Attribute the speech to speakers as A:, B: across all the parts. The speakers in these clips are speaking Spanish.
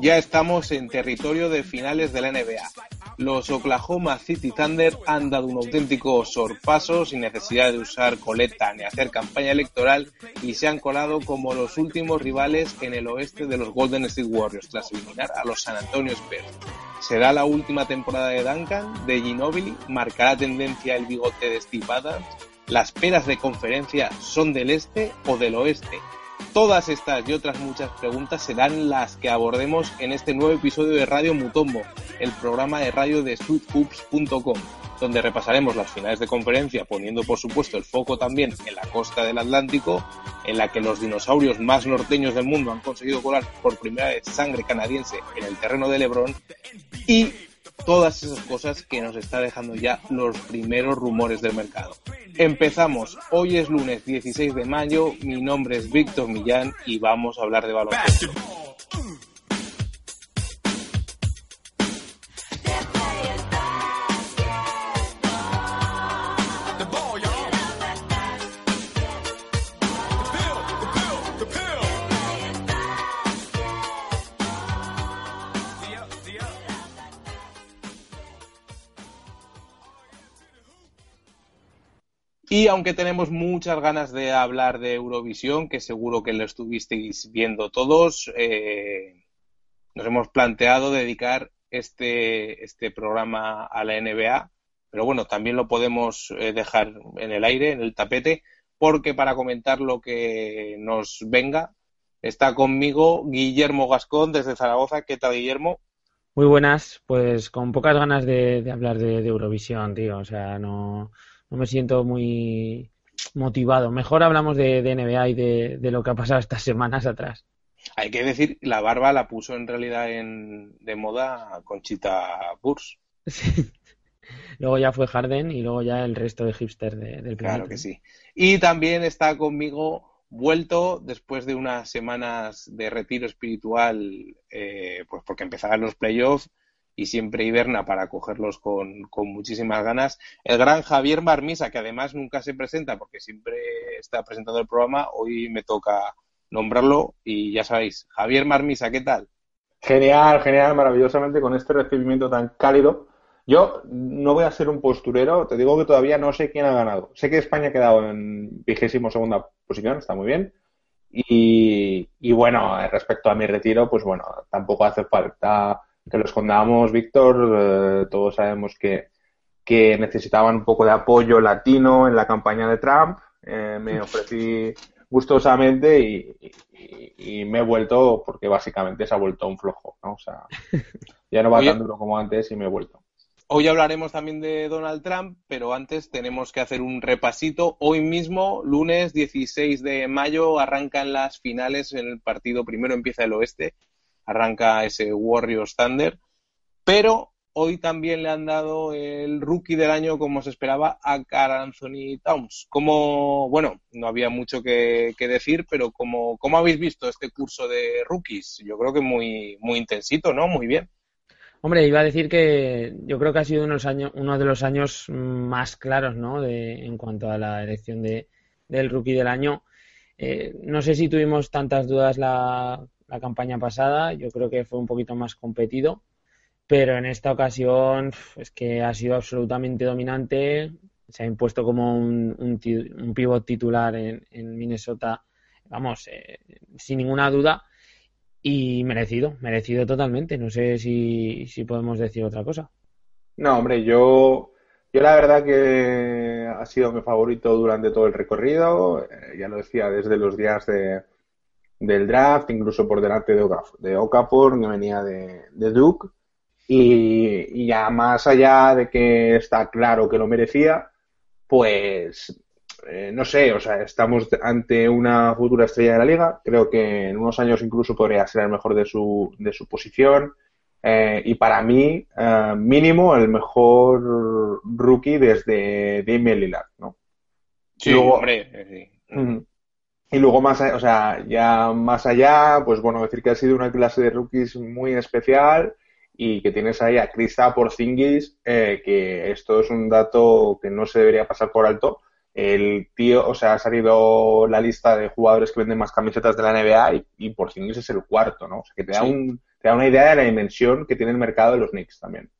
A: Ya estamos en territorio de finales de la NBA. Los Oklahoma City Thunder han dado un auténtico sorpaso sin necesidad de usar coleta ni hacer campaña electoral y se han colado como los últimos rivales en el oeste de los Golden State Warriors tras eliminar a los San Antonio Spurs. ¿Será la última temporada de Duncan, de Ginobili? ¿Marcará tendencia el bigote de Steve Adams? ¿Las peras de conferencia son del este o del oeste? Todas estas y otras muchas preguntas serán las que abordemos en este nuevo episodio de Radio Mutombo, el programa de radio de sweethoops.com, donde repasaremos las finales de conferencia, poniendo por supuesto el foco también en la costa del Atlántico, en la que los dinosaurios más norteños del mundo han conseguido colar por primera vez sangre canadiense en el terreno de Lebron, y todas esas cosas que nos está dejando ya los primeros rumores del mercado. Empezamos, hoy es lunes 16 de mayo, mi nombre es Víctor Millán y vamos a hablar de baloncesto. Aunque tenemos muchas ganas de hablar de Eurovisión, que seguro que lo estuvisteis viendo todos, eh, nos hemos planteado dedicar este, este programa a la NBA, pero bueno, también lo podemos eh, dejar en el aire, en el tapete, porque para comentar lo que nos venga, está conmigo Guillermo Gascón desde Zaragoza. ¿Qué tal, Guillermo?
B: Muy buenas, pues con pocas ganas de, hablar de Eurovisión, tío. O sea, no, no me siento muy motivado. Mejor hablamos de, de NBA y de, de lo que ha pasado estas semanas atrás.
A: Hay que decir, la barba la puso en realidad en, de moda Conchita Burs.
B: Sí. Luego ya fue Harden y luego ya el resto de hipster de- del planeta.
A: Claro que sí. Y también está conmigo vuelto después de unas semanas de retiro espiritual, eh, pues porque empezarán los playoffs y siempre hiberna para cogerlos con, con muchísimas ganas. El gran Javier Marmisa, que además nunca se presenta porque siempre está presentando el programa, hoy me toca nombrarlo y ya sabéis, Javier Marmisa, ¿qué tal?
C: Genial, genial, maravillosamente con este recibimiento tan cálido. Yo no voy a ser un posturero, te digo que todavía no sé quién ha ganado. Sé que España ha quedado en vigésimo segunda posición, está muy bien. Y, y bueno, respecto a mi retiro, pues bueno, tampoco hace falta que lo escondamos, Víctor. Eh, todos sabemos que, que necesitaban un poco de apoyo latino en la campaña de Trump. Eh, me ofrecí gustosamente y, y- y me he vuelto, porque básicamente se ha vuelto un flojo, ¿no? O sea, ya no va
A: Oye.
C: tan duro como antes y me he vuelto.
A: Hoy hablaremos también de Donald Trump, pero antes tenemos que hacer un repasito. Hoy mismo, lunes 16 de mayo, arrancan las finales en el partido. Primero empieza el oeste, arranca ese Warriors Thunder, pero hoy también le han dado el rookie del año, como se esperaba, a Carl Anthony Towns. Como, bueno, no había mucho que, decir, pero como, ¿cómo habéis visto este curso de rookies? Yo creo que muy, muy intensito, ¿no? Muy bien.
B: Hombre, iba a decir que yo creo que ha sido unos años, uno de los años más claros, ¿no? De, en cuanto a la elección de, del rookie del año. Eh, no sé si tuvimos tantas dudas la, la campaña pasada, yo creo que fue un poquito más competido, pero en esta ocasión es que ha sido absolutamente dominante, se ha impuesto como un, un, pivot titular en, en Minnesota, vamos, eh, sin ninguna duda. Y merecido, merecido totalmente. No sé si, si podemos decir otra cosa.
C: No, hombre, yo, yo la verdad que ha sido mi favorito durante todo el recorrido, eh, ya lo decía desde los días de, del draft, incluso por delante de, Okafor, de Okafor, que venía de, de Duke, y, y, ya más allá de que está claro que lo merecía, pues eh, no sé, o sea, estamos ante una futura estrella de la liga, creo que en unos años incluso podría ser el mejor de su, de su posición, eh, y para mí, eh, mínimo, el mejor rookie desde Damian Lillard, ¿no?
A: Sí,
C: luego-
A: hombre. sí.
C: Y luego más, o sea, ya más allá, pues bueno, decir que ha sido una clase de rookies muy especial y que tienes ahí a Krista Porzingis, eh, que esto es un dato que no se debería pasar por alto. El tío, o sea, ha salido la lista de jugadores que venden más camisetas de la NBA y, y Porzingis es el cuarto, ¿no? O sea, que te da,
A: Sí.
C: un, te da una idea de la dimensión que tiene el mercado de los Knicks también.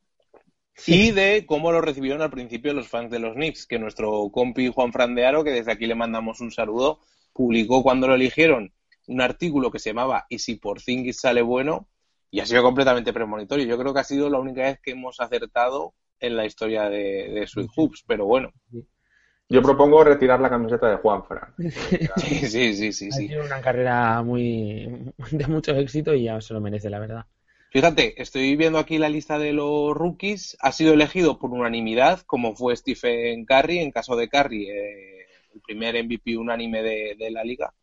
A: Y de cómo lo recibieron al principio los fans de los Knicks, que nuestro compi Juan Fran de Aro, que desde aquí le mandamos un saludo, publicó cuando lo eligieron un artículo que se llamaba ¿Y si Porzingis sale bueno? Y ha sido completamente premonitorio. Yo creo que ha sido la única vez que hemos acertado en la historia de, de Sweet Hoops, pero bueno.
C: Yo propongo retirar la camiseta de Juan Fran.
A: Sí, sí, sí, sí.
B: Ha
A: sí.
B: sido una carrera muy de mucho éxito y ya se lo merece, la verdad.
A: Fíjate, estoy viendo aquí la lista de los rookies. Ha sido elegido por unanimidad, como fue Stephen Curry, en caso de Curry, eh, primer MVP unánime de, de la liga,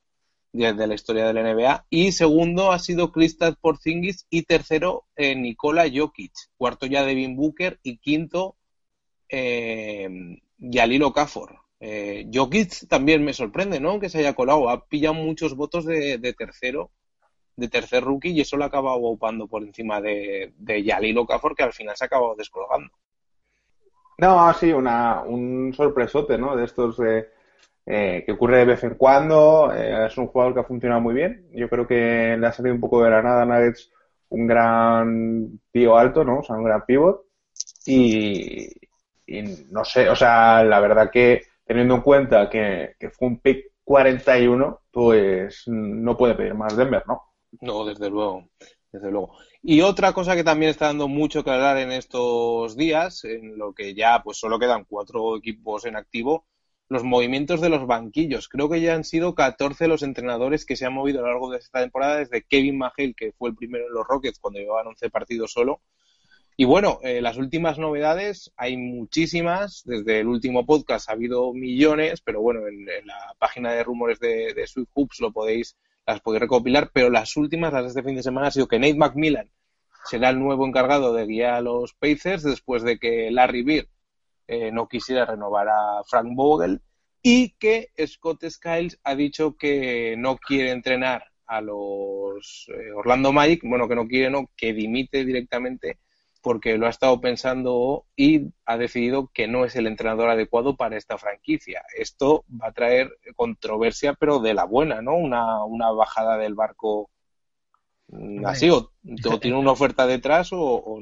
A: de, de la historia de la NBA. Y segundo ha sido Kristaps Porzingis y tercero eh, Nikola Jokic. Cuarto ya Devin Booker y quinto eh, Yalil Okafor. Eh, Jokic también me sorprende, ¿no? Que se haya colado. Ha pillado muchos votos de, tercero de tercer rookie y eso lo ha acabado upando por encima de, de Yalil Okafor que al final se ha acabado descolgando.
C: No, sí, una, un sorpresote, ¿no? De estos de, eh, que ocurre de vez en cuando. Eh, es un jugador que ha funcionado muy bien. Yo creo que le ha salido un poco de la nada a Nuggets un gran tío alto, ¿no? O sea, un gran pivot. Y, no sé, o sea, la verdad que teniendo en cuenta que, que fue un pick 41, pues no puede pedir más Denver, ¿no?
A: No, desde luego, desde luego. Y otra cosa que también está dando mucho que hablar en estos días, en lo que ya pues solo quedan cuatro equipos en activo, los movimientos de los banquillos. Creo que ya han sido 14 los entrenadores que se han movido a lo largo de esta temporada, desde Kevin McHale, que fue el primero en los Rockets cuando llevaban 11 partidos solo. Y bueno, eh, las últimas novedades, hay muchísimas. Desde el último podcast ha habido millones, pero bueno, en, la página de rumores de, de Sweet Hoops lo podéis, las podéis recopilar. Pero las últimas, las de este fin de semana, ha sido que Nate McMillan será el nuevo encargado de guiar a los Pacers después de que Larry Bird eh, no quisiera renovar a Frank Vogel y que Scott Skiles ha dicho que no quiere entrenar a los eh, Orlando Magic, bueno, que no quiere, no, que dimite directamente porque lo ha estado pensando y ha decidido que no es el entrenador adecuado para esta franquicia. Esto va a traer controversia, pero de la buena, ¿no? Una, una bajada del barco mm, así, o, tiene una oferta detrás, o- o,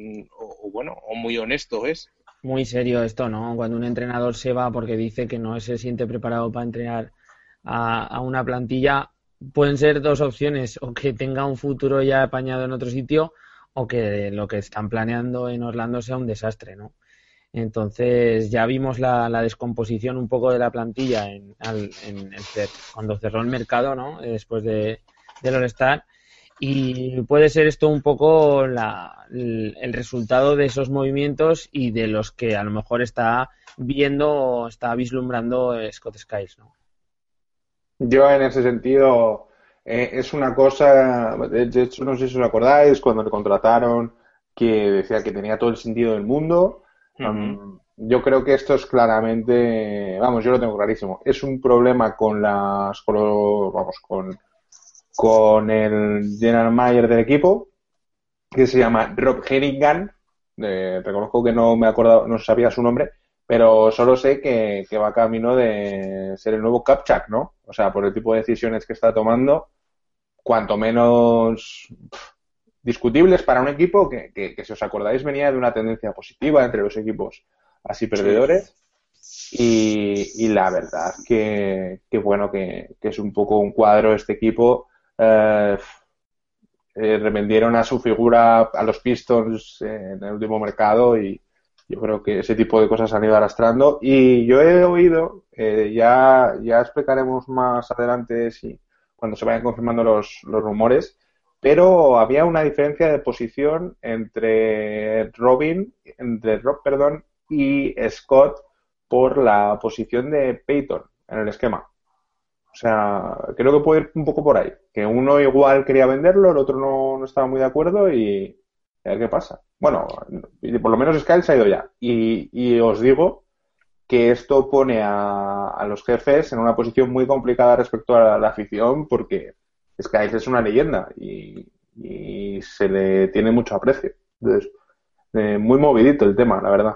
A: bueno, o muy honesto es.
B: Muy serio esto, ¿no? Cuando un entrenador se va porque dice que no se siente preparado para entrenar a, una plantilla, pueden ser dos opciones, o que tenga un futuro ya apañado en otro sitio, o que lo que están planeando en Orlando sea un desastre, ¿no? Entonces ya vimos la, la descomposición un poco de la plantilla en, al- en el cuando cerró el mercado, ¿no? Después de, del All-Star. Y puede ser esto un poco la- el, el resultado de esos movimientos y de los que a lo mejor está viendo o está vislumbrando Scott Skiles, ¿no?
C: Yo en ese sentido eh, es una cosa, de hecho no sé si os acordáis, cuando le contrataron que decía que tenía todo el sentido del mundo. Um, yo creo que esto es claramente, vamos, yo lo tengo clarísimo, es un problema con las, con vamos, con, con el general manager del equipo, que se llama Rob Hennigan. Eh, reconozco que no me acordaba, no sabía su nombre, pero solo sé que, que va camino de ser el nuevo Kapchak, ¿no? O sea, por el tipo de decisiones que está tomando, cuanto menos discutibles para un equipo que, que, que, si os acordáis, venía de una tendencia positiva entre los equipos así perdedores. Y, y la verdad que, que bueno, que, que es un poco un cuadro este equipo. Eh, eh, revendieron a su figura a los Pistons en el último mercado y, Yo creo que ese tipo de cosas han ido arrastrando y yo he oído, eh, ya, ya explicaremos más adelante si cuando se vayan confirmando los, los rumores, pero había una diferencia de posición entre Robin, entre Rob, perdón, y Scott por la posición de Peyton en el esquema. O sea, creo que puede ir un poco por ahí. Que uno igual quería venderlo, el otro no, no estaba muy de acuerdo y a ver qué pasa. Bueno, por lo menos Sky se ha ido ya. Y, y os digo que esto pone a, a, los jefes en una posición muy complicada respecto a la, afición porque Sky es una leyenda y, y, se le tiene mucho aprecio. Entonces, eh, muy movidito el tema, la verdad.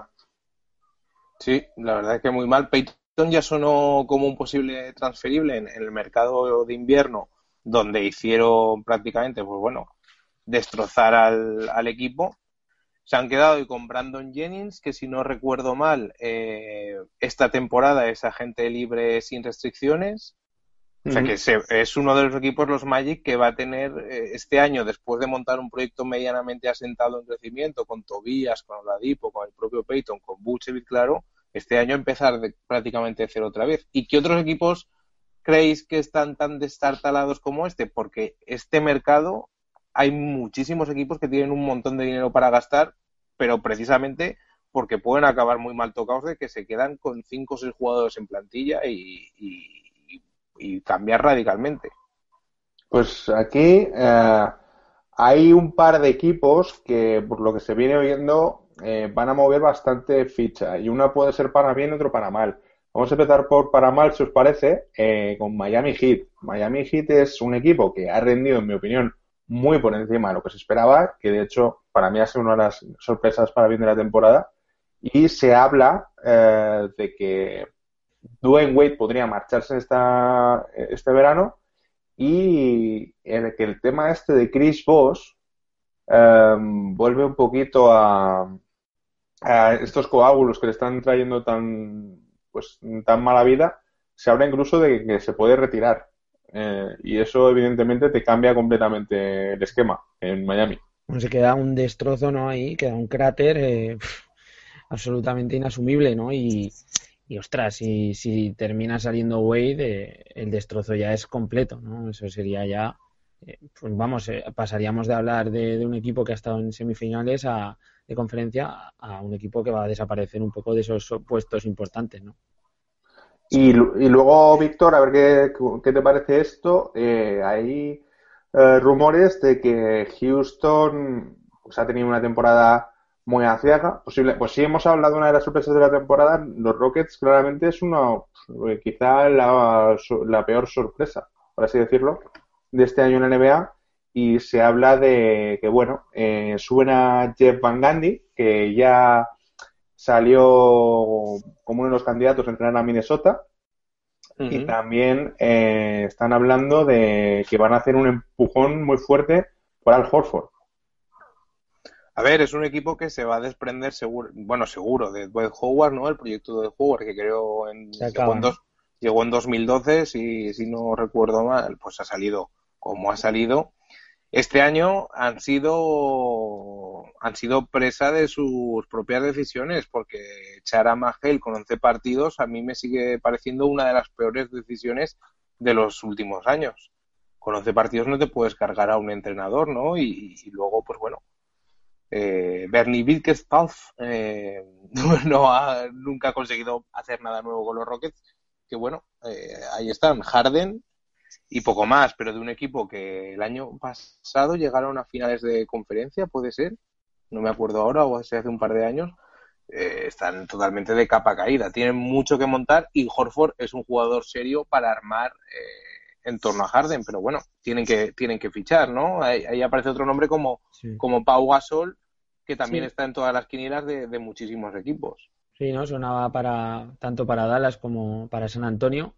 A: Sí, la verdad es que muy mal. Peyton ya sonó como un posible transferible en, en el mercado de invierno, donde hicieron prácticamente, pues bueno, destrozar al, al equipo. Se han quedado y con Brandon Jennings, que si no recuerdo mal, eh, esta temporada es agente libre sin restricciones. O sea que se, es uno de los equipos, los Magic, que va a tener eh, este año, después de montar un proyecto medianamente asentado en crecimiento, con Tobías, con Oladipo, con el propio Peyton, con Butchevich, claro, este año empezar de, prácticamente de cero otra vez. ¿Y qué otros equipos creéis que están tan destartalados como este? Porque este mercado hay muchísimos equipos que tienen un montón de dinero para gastar, pero precisamente porque pueden acabar muy mal tocados de que se quedan con cinco o seis jugadores en plantilla y, y, cambiar radicalmente.
C: Pues aquí eh, hay un par de equipos que, por lo que se viene oyendo, eh, van a mover bastante ficha y una puede ser para bien y otro para mal. Vamos a empezar por para mal, si os parece, eh, con Miami Heat. Miami Heat es un equipo que ha rendido, en mi opinión, muy por encima de lo que se esperaba, que de hecho para mí ha sido una de las sorpresas para bien de la temporada. Y se habla eh, de que Dwayne Wade podría marcharse esta, este verano y en que el tema este de Chris Voss eh, vuelve un poquito a, a, estos coágulos que le están trayendo tan pues tan mala vida. Se habla incluso de que se puede retirar. Eh, y eso evidentemente te cambia completamente el esquema en Miami.
B: Se queda un destrozo, ¿no? Ahí queda un cráter eh, absolutamente inasumible, ¿no? Y, y ostras, si, si termina saliendo Wade, eh, el destrozo ya es completo, ¿no? Eso sería ya, pues vamos, pasaríamos de hablar de, de, un equipo que ha estado en semifinales a, de conferencia a un equipo que va a desaparecer un poco de esos puestos importantes, ¿no?
C: Y, luego, Víctor, a ver qué, qué, te parece esto. Eh, hay eh, rumores de que Houston pues, ha tenido una temporada muy aciaga. Posible, pues sí hemos hablado de una de las sorpresas de la temporada. Los Rockets claramente es una, eh, quizá la, la peor sorpresa, por así decirlo, de este año en la NBA. Y se habla de que, bueno, eh, suben a Jeff Van Gundy, que ya salió como uno de los candidatos a entrenar a Minnesota. Uh -huh. Y también eh, están hablando de que van a hacer un empujón muy fuerte por Al Horford.
A: A ver, es un equipo que se va a desprender seguro, bueno, seguro, de Dwight Howard, ¿no? El proyecto de Howard que creo en, llegó en, dos, llegó en 2012, si, si no recuerdo mal, pues ha salido como ha salido este año han sido han sido presa de sus propias decisiones porque echar a Magel con 11 partidos a mí me sigue pareciendo una de las peores decisiones de los últimos años. Con 11 partidos no te puedes cargar a un entrenador, ¿no? Y, luego, pues bueno, eh, Bernie Wittgenstaff eh, no ha, nunca ha conseguido hacer nada nuevo con los Rockets, que bueno, eh, ahí están, Harden y poco más, pero de un equipo que el año pasado llegaron a finales de conferencia, puede ser, no me acuerdo ahora, o hace un par de años, eh, están totalmente de capa caída, tienen mucho que montar y Horford es un jugador serio para armar eh, en torno a Harden, pero bueno, tienen que, tienen que fichar, ¿no? Ahí, ahí aparece otro nombre como, sí. como Pau Gasol, que también sí. está en todas las quinielas de, de muchísimos equipos.
B: Sí, ¿no? Sonaba para tanto para Dallas como para San Antonio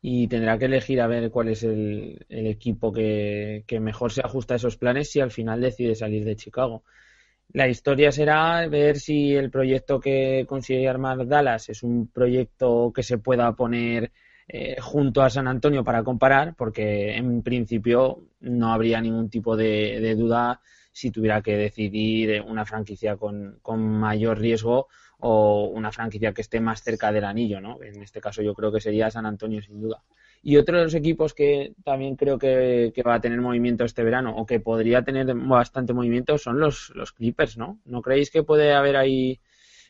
B: y tendrá que elegir a ver cuál es el, equipo que, que, mejor se ajusta a esos planes si al final decide salir de Chicago. La historia será ver si el proyecto que consigue armar Dallas es un proyecto que se pueda poner eh, junto a San Antonio para comparar, porque en principio no habría ningún tipo de, de duda si tuviera que decidir una franquicia con, con mayor riesgo o una franquicia que esté más cerca del anillo, ¿no? En este caso yo creo que sería San Antonio sin duda. Y otro de los equipos que también creo que, va a tener movimiento este verano o que podría tener bastante movimiento son los, los Clippers, ¿no? ¿No creéis que puede haber ahí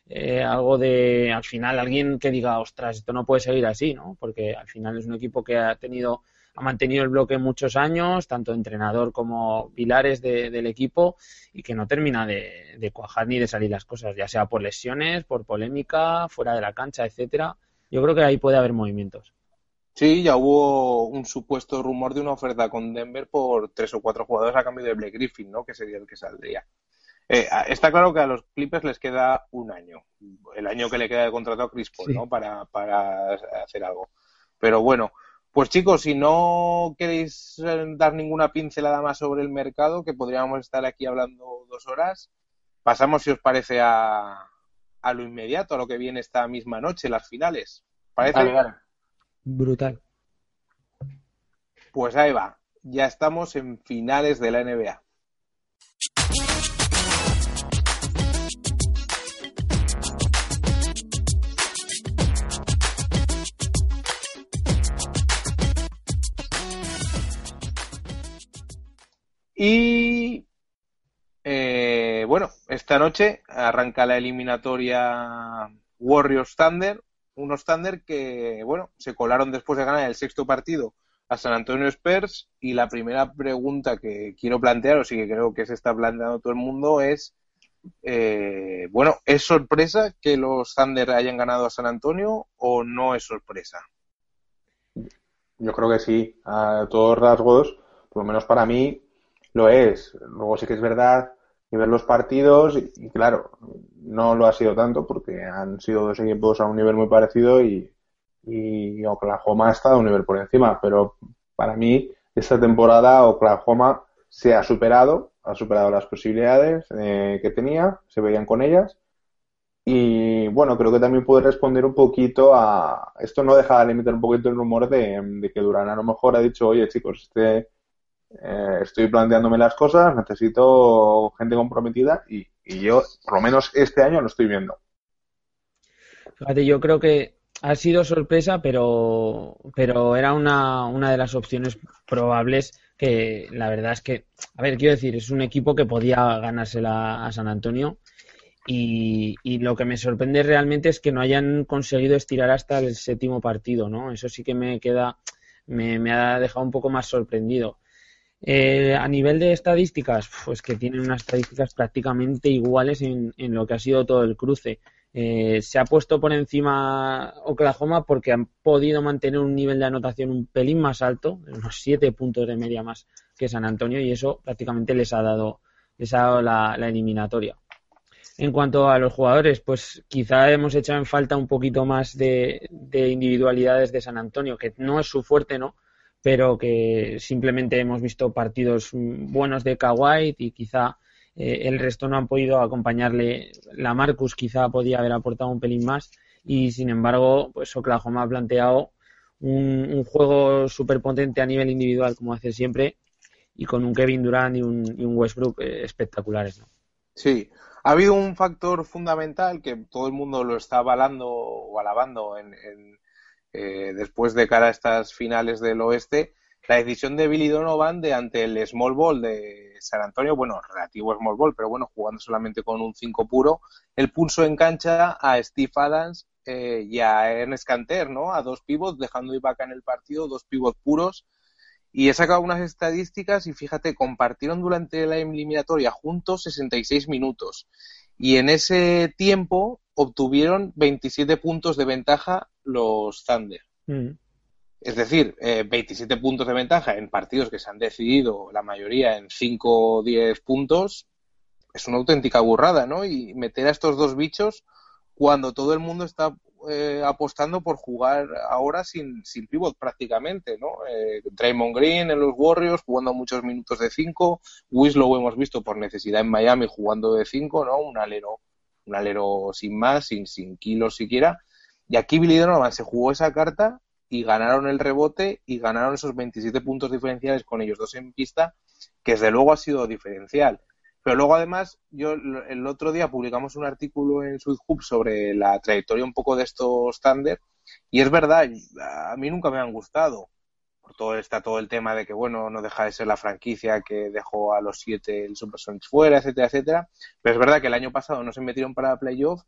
B: eh, algo de, al final, alguien que diga, ostras, esto no puede seguir así, ¿no? Porque al final es un equipo que ha tenido ha mantenido el bloque muchos años, tanto entrenador como pilares del equipo, y que no termina de, cuajar ni de salir las cosas, ya sea por lesiones, por polémica, fuera de la cancha, etcétera. Yo creo que ahí puede haber movimientos.
A: Sí, ya hubo un supuesto rumor de una oferta con Denver por tres o cuatro jugadores a cambio de Blake Griffin, ¿no? Que sería el que saldría. Eh, está claro que a los Clippers les queda un año, el año que le queda de contrato a Chris Paul, ¿no? Para, para hacer algo. Pero bueno, pues chicos, si no queréis eh, dar ninguna pincelada más sobre el mercado, que podríamos estar aquí hablando dos horas, pasamos, si os parece, a, a lo inmediato, a lo que viene esta misma noche, las finales. ¿Parece?
B: Brutal.
A: Pues ahí va. Ya estamos en finales de la NBA. Y eh, bueno, esta noche arranca la eliminatoria Warriors Thunder, unos Thunder que, bueno, se colaron después de ganar el sexto partido a San Antonio Spurs y la primera pregunta que quiero plantear, o sí que creo que se está planteando todo el mundo, es, eh, bueno, ¿es sorpresa que los Thunder hayan ganado a San Antonio o no es sorpresa?
C: Yo creo que sí, a todos rasgos, por lo menos para mí, lo es. Luego sí que es verdad que ver los partidos y, claro, no lo ha sido tanto porque han sido dos equipos a un nivel muy parecido y, y Oklahoma ha estado a un nivel por encima, pero para mí esta temporada Oklahoma se ha superado, ha superado las posibilidades eh, que tenía, se veían con ellas y bueno, creo que también puede responder un poquito a esto no deja de limitar un poquito el rumor de, de que Durán a lo mejor ha dicho, oye chicos, este eh, estoy planteándome las cosas, necesito gente comprometida y, yo, por lo menos este año, lo estoy viendo.
B: Fíjate, yo creo que ha sido sorpresa, pero, pero era una, una de las opciones probables que la verdad es que, a ver, quiero decir, es un equipo que podía ganársela a San Antonio y, y, lo que me sorprende realmente es que no hayan conseguido estirar hasta el séptimo partido, ¿no? Eso sí que me queda, me, me ha dejado un poco más sorprendido. Eh, a nivel de estadísticas, pues que tienen unas estadísticas prácticamente iguales en, lo que ha sido todo el cruce. Eh, se ha puesto por encima Oklahoma porque han podido mantener un nivel de anotación un pelín más alto, unos siete puntos de media más que San Antonio, y eso prácticamente les ha dado, les ha dado la, eliminatoria. En cuanto a los jugadores, pues quizá hemos echado en falta un poquito más de, de individualidades de San Antonio, que no es su fuerte, ¿no? Pero que simplemente hemos visto partidos buenos de Kawhi y quizá eh, el resto no han podido acompañarle. La Marcus quizá podía haber aportado un pelín más y sin embargo, pues Oklahoma ha planteado un, juego súper potente a nivel individual, como hace siempre, y con un Kevin Durant y un, Westbrook eh, espectaculares.
A: Sí, ha habido un factor fundamental que todo el mundo lo está avalando o alabando en eh, después de cara a estas finales del oeste, la decisión de Billy Donovan de ante el Small Ball de San Antonio, bueno, relativo Small Ball, pero bueno, jugando solamente con un 5 puro, el pulso en cancha a Steve Adams eh, y a Ernest Canter, ¿no? A dos pivots, dejando Ibaka en el partido, dos pivots puros. Y he sacado unas estadísticas y fíjate, compartieron durante la eliminatoria juntos 66 minutos. Y en ese tiempo obtuvieron 27 puntos de ventaja los Thunder. Mm. Es decir, 27 eh, puntos de ventaja en partidos que se han decidido la mayoría en 5 o 10 puntos es una auténtica burrada, ¿no? Y meter a estos dos bichos cuando todo el mundo está eh, apostando por jugar ahora sin, sin pivot prácticamente, ¿no? Eh, Draymond Green en los Warriors jugando muchos minutos de 5, Winslow hemos visto por necesidad en Miami jugando de 5, ¿no? Un alero un alero sin más, sin, sin kilos siquiera. Y aquí Billy Donovan se jugó esa carta y ganaron el rebote y ganaron esos 27 puntos diferenciales con ellos dos en pista, que desde luego ha sido diferencial. Pero luego además, yo el otro día publicamos un artículo en Sweet Hub sobre la trayectoria un poco de estos Thunder y es verdad, a mí nunca me han gustado. Por todo está todo el tema de que bueno, no deja de ser la franquicia que dejó a los siete el Supersonics fuera, etcétera, etcétera. Pero es verdad que el año pasado no se metieron para playoff,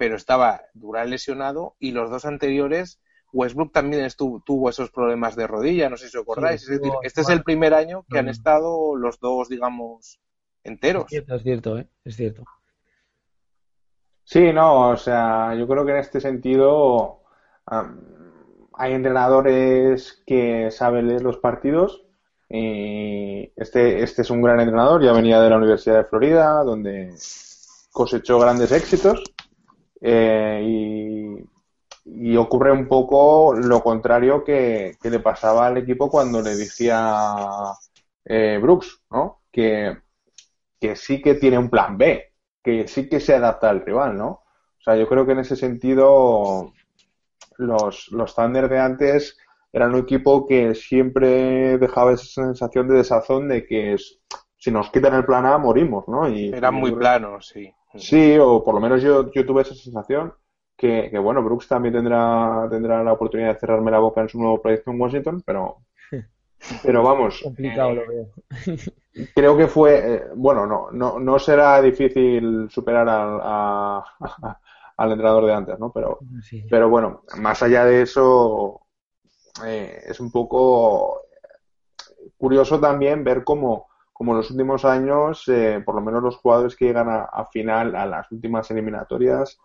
A: pero estaba Durán lesionado y los dos anteriores Westbrook también estuvo, tuvo esos problemas de rodilla, no sé si os acordáis. es decir, este es el primer año que han mm. estado los dos, digamos, enteros.
B: Es cierto, es cierto, ¿eh? es cierto.
C: Sí, no, o sea, yo creo que en este sentido hay entrenadores que saben leer los partidos. Y este, este es un gran entrenador, ya venía de la Universidad de Florida, donde cosechó grandes éxitos. Eh, y y ocurre un poco lo contrario que, le pasaba al equipo cuando le decía eh, Brooks, ¿no? Que, sí que tiene un plan B, que sí que se adapta al rival, ¿no? O sea, yo creo que en ese sentido los, los Thunder de antes eran un equipo que siempre dejaba esa sensación de desazón de que si nos quitan el plan A morimos, ¿no?
A: Y, eran muy planos, sí.
C: Sí, o por lo menos yo, yo tuve esa sensación que, bueno, Brooks también tendrá, tendrá la oportunidad de cerrarme la boca en su nuevo proyecto en Washington, pero, pero vamos.
B: Complicado lo veo.
C: Creo que fue, eh, bueno, no, no, no será difícil superar al, al entrenador de antes, ¿no? Pero, pero bueno, más allá de eso, eh, es un poco curioso también ver cómo, como en los últimos años, eh, por lo menos los jugadores que llegan a, final, a las últimas eliminatorias,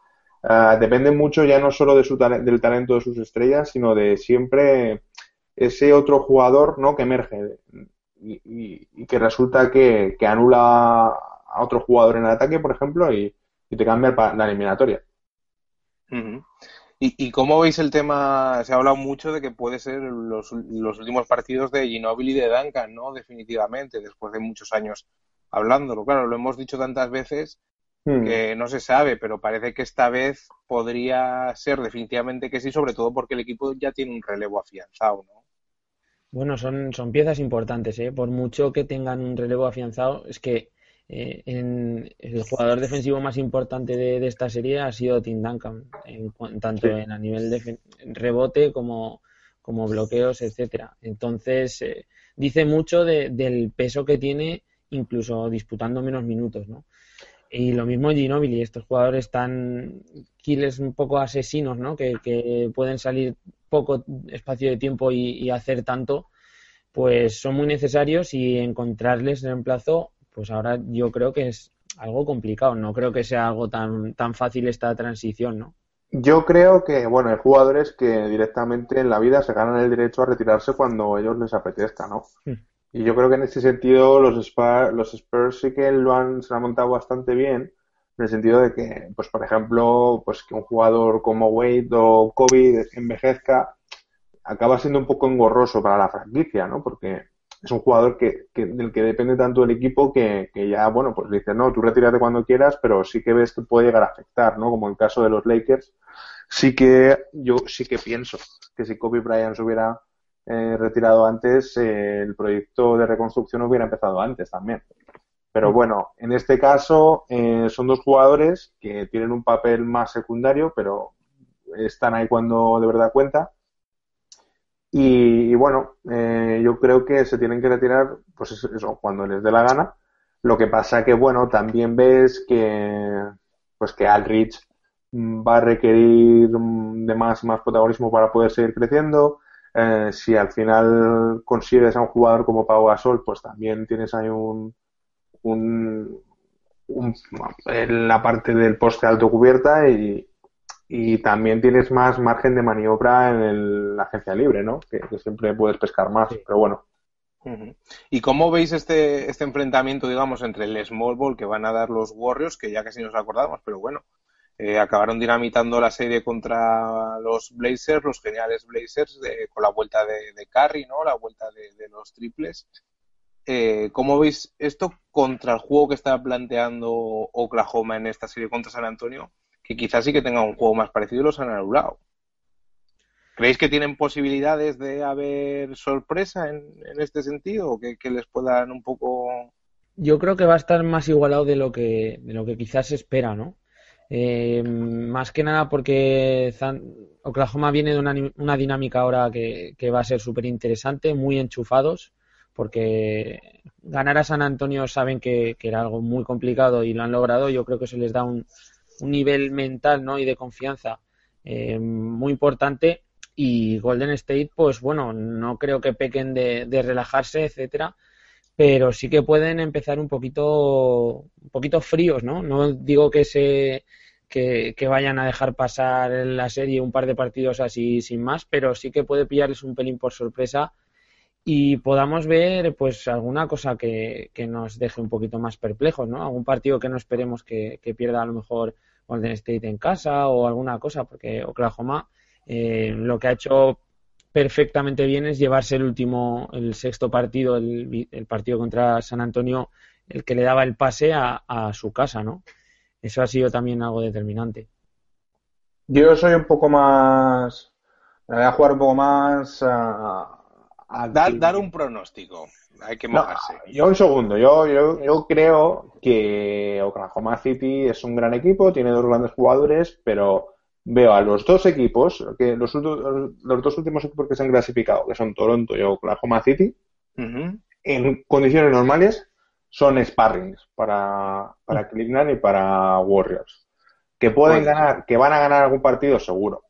C: Ah, depende mucho ya no solo de su del talento de sus estrellas, sino de siempre ese otro jugador ¿no? que emerge y, que resulta que, anula a otro jugador en el ataque, por ejemplo, y, te cambia la eliminatoria.
A: ¿Y, cómo veis el tema? Se ha hablado mucho de que puede ser los, los últimos partidos de Ginobili y de Duncan, ¿no? Definitivamente, después de muchos años hablándolo. Claro, lo hemos dicho tantas veces Hmm. que no se sabe, pero parece que esta vez podría ser definitivamente que sí, sobre todo porque el equipo ya tiene un relevo afianzado, ¿no?
B: Bueno, son, son piezas importantes, ¿eh? Por mucho que tengan un relevo afianzado, es que eh, en, el jugador defensivo más importante de, esta serie ha sido Tim Duncan, en, tanto en a nivel de rebote como, como bloqueos, etcétera. Entonces, eh, dice mucho del peso que tiene incluso disputando menos minutos, ¿no? Y lo mismo Ginobili, estos jugadores tan killers un poco asesinos, ¿no? Que, pueden salir poco espacio de tiempo y, hacer tanto, pues son muy necesarios y encontrarles reemplazo, pues ahora yo creo que es algo complicado. No creo que sea algo tan, tan fácil esta transición, ¿no?
C: Yo creo que, bueno, hay jugadores que directamente en la vida se ganan el derecho a retirarse cuando ellos les apetezca, ¿no? Hmm. Y yo creo que en ese sentido los Spurs, los Spurs sí que lo han, se han montado bastante bien, en el sentido de que, pues por ejemplo, pues que un jugador como Wade o Kobe envejezca, acaba siendo un poco engorroso para la franquicia, ¿no? Porque es un jugador que, que, del que depende tanto el equipo que, que, ya, bueno, pues dice, no, tú retírate cuando quieras, pero sí que ves que puede llegar a afectar, ¿no? Como el caso de los Lakers, sí que yo sí que pienso que si Kobe Bryant se hubiera eh, retirado antes, eh, el proyecto de reconstrucción hubiera empezado antes también. Pero bueno, en este caso eh, son dos jugadores que tienen un papel más secundario, pero están ahí cuando de verdad cuenta. Y, bueno, yo creo que se tienen que retirar, pues eso, cuando les dé la gana. Lo que pasa que, bueno, también ves que, pues que Alrich mm, va a requerir mm, de más, más protagonismo para poder seguir creciendo. Eh, si al final consigues a un jugador como Pau Gasol, pues también tienes ahí un, un, en la parte del poste alto cubierta y, y también tienes más margen de maniobra en la agencia libre, ¿no? Que, siempre puedes pescar más, pero bueno.
A: ¿Y cómo veis este, este enfrentamiento, digamos, entre el small ball que van a dar los Warriors, que ya casi nos acordamos, pero bueno, eh, acabaron dinamitando la serie contra los Blazers, los geniales Blazers, con la vuelta de, de Curry, ¿no? La vuelta de, los triples. Eh, ¿Cómo veis esto contra el juego que está planteando Oklahoma en esta serie contra San Antonio? Que quizás sí que tenga un juego más parecido y los han anulado. ¿Creéis que tienen posibilidades de haber sorpresa en, este sentido? ¿O que, les puedan un poco
B: yo creo que va a estar más igualado de lo que, de lo que quizás se espera, ¿no? Eh, más que nada porque Oklahoma viene de una, una dinámica ahora que, que, va a ser súper interesante, muy enchufados, porque ganar a San Antonio saben que, que, era algo muy complicado y lo han logrado. Yo creo que se les da un, un nivel mental ¿no? y de confianza eh, muy importante. Y Golden State, pues bueno, no creo que pequen de, relajarse, etcétera pero sí que pueden empezar un poquito, un poquito fríos, ¿no? No digo que se que, que, vayan a dejar pasar la serie un par de partidos así sin más, pero sí que puede pillarles un pelín por sorpresa y podamos ver pues alguna cosa que, que nos deje un poquito más perplejos, ¿no? Algún partido que no esperemos que, que pierda a lo mejor Golden State en casa o alguna cosa, porque Oklahoma eh, lo que ha hecho perfectamente bien es llevarse el último, el sexto partido, el, el, partido contra San Antonio, el que le daba el pase a, a, su casa, ¿no? Eso ha sido también algo determinante.
C: Yo soy un poco más. Voy a jugar un poco más. A
A: dar, dar, un pronóstico. Hay que mojarse.
C: No, yo un segundo. Yo, yo, yo creo que Oklahoma City es un gran equipo, tiene dos grandes jugadores, pero veo a los dos equipos, que los, los, dos últimos equipos que se han clasificado, que son Toronto y Oklahoma City, uh -huh. en condiciones normales son sparrings para, para Cleveland y para Warriors. Que pueden bueno. ganar, que van a ganar algún partido, seguro.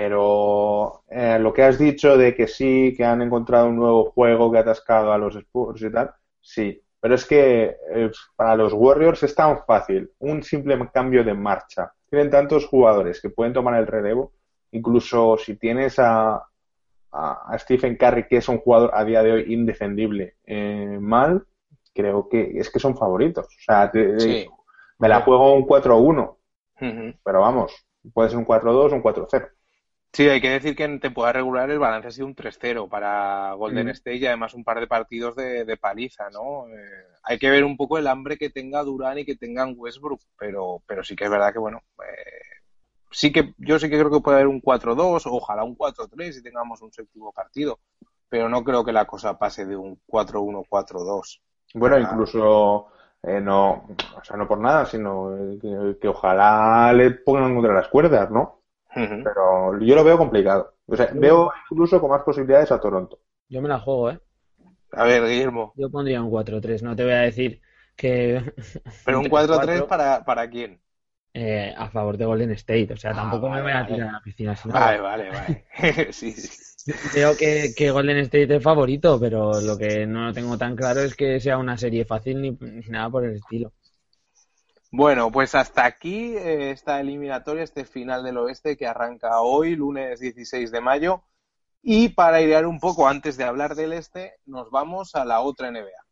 C: Pero eh, lo que has dicho de que sí, que han encontrado un nuevo juego que ha atascado a los Spurs y tal, sí. Pero es que eh, para los Warriors es tan fácil, un simple cambio de marcha tienen tantos jugadores que pueden tomar el relevo, incluso si tienes a, Stephen Curry, que es un jugador a día de hoy indefendible, eh, mal, creo que es que son favoritos. O sea, te, sí. me la juego un 4-1, uh -huh. pero vamos, puede ser un 4-2 o un 4-0.
A: Sí, hay que decir que en temporada regular el balance ha sido un 3-0 para Golden mm. State y además un par de partidos de, de paliza, ¿no? Eh, hay que ver un poco el hambre que tenga Durán y que tengan Westbrook, pero, pero sí que es verdad que, bueno, eh, sí que yo sí que creo que puede haber un 4-2, ojalá un 4-3 y tengamos un séptimo partido, pero no creo que la cosa pase de un 4-1, 4-2.
C: Bueno, incluso eh, no, o sea, no por nada, sino que, que ojalá le pongan contra las cuerdas, ¿no? Pero yo lo veo complicado. O sea, veo incluso con más posibilidades a Toronto.
B: Yo me la juego, ¿eh?
A: A ver, Guillermo.
B: Yo pondría un 4-3, no te voy a decir que...
A: ¿Pero un 4-3 para, para quién?
B: Eh, a favor de Golden State, o sea, tampoco ah, vale, me voy a tirar vale. a la piscina. Sino
A: vale, vale, vale. sí, sí.
B: Creo que, que, Golden State es favorito, pero lo que no tengo tan claro es que sea una serie fácil ni, ni nada por el estilo.
A: Bueno, pues hasta aquí eh, esta eliminatoria, este final del oeste que arranca hoy, lunes 16 de mayo. Y para airear un poco antes de hablar del este, nos vamos a la otra NBA.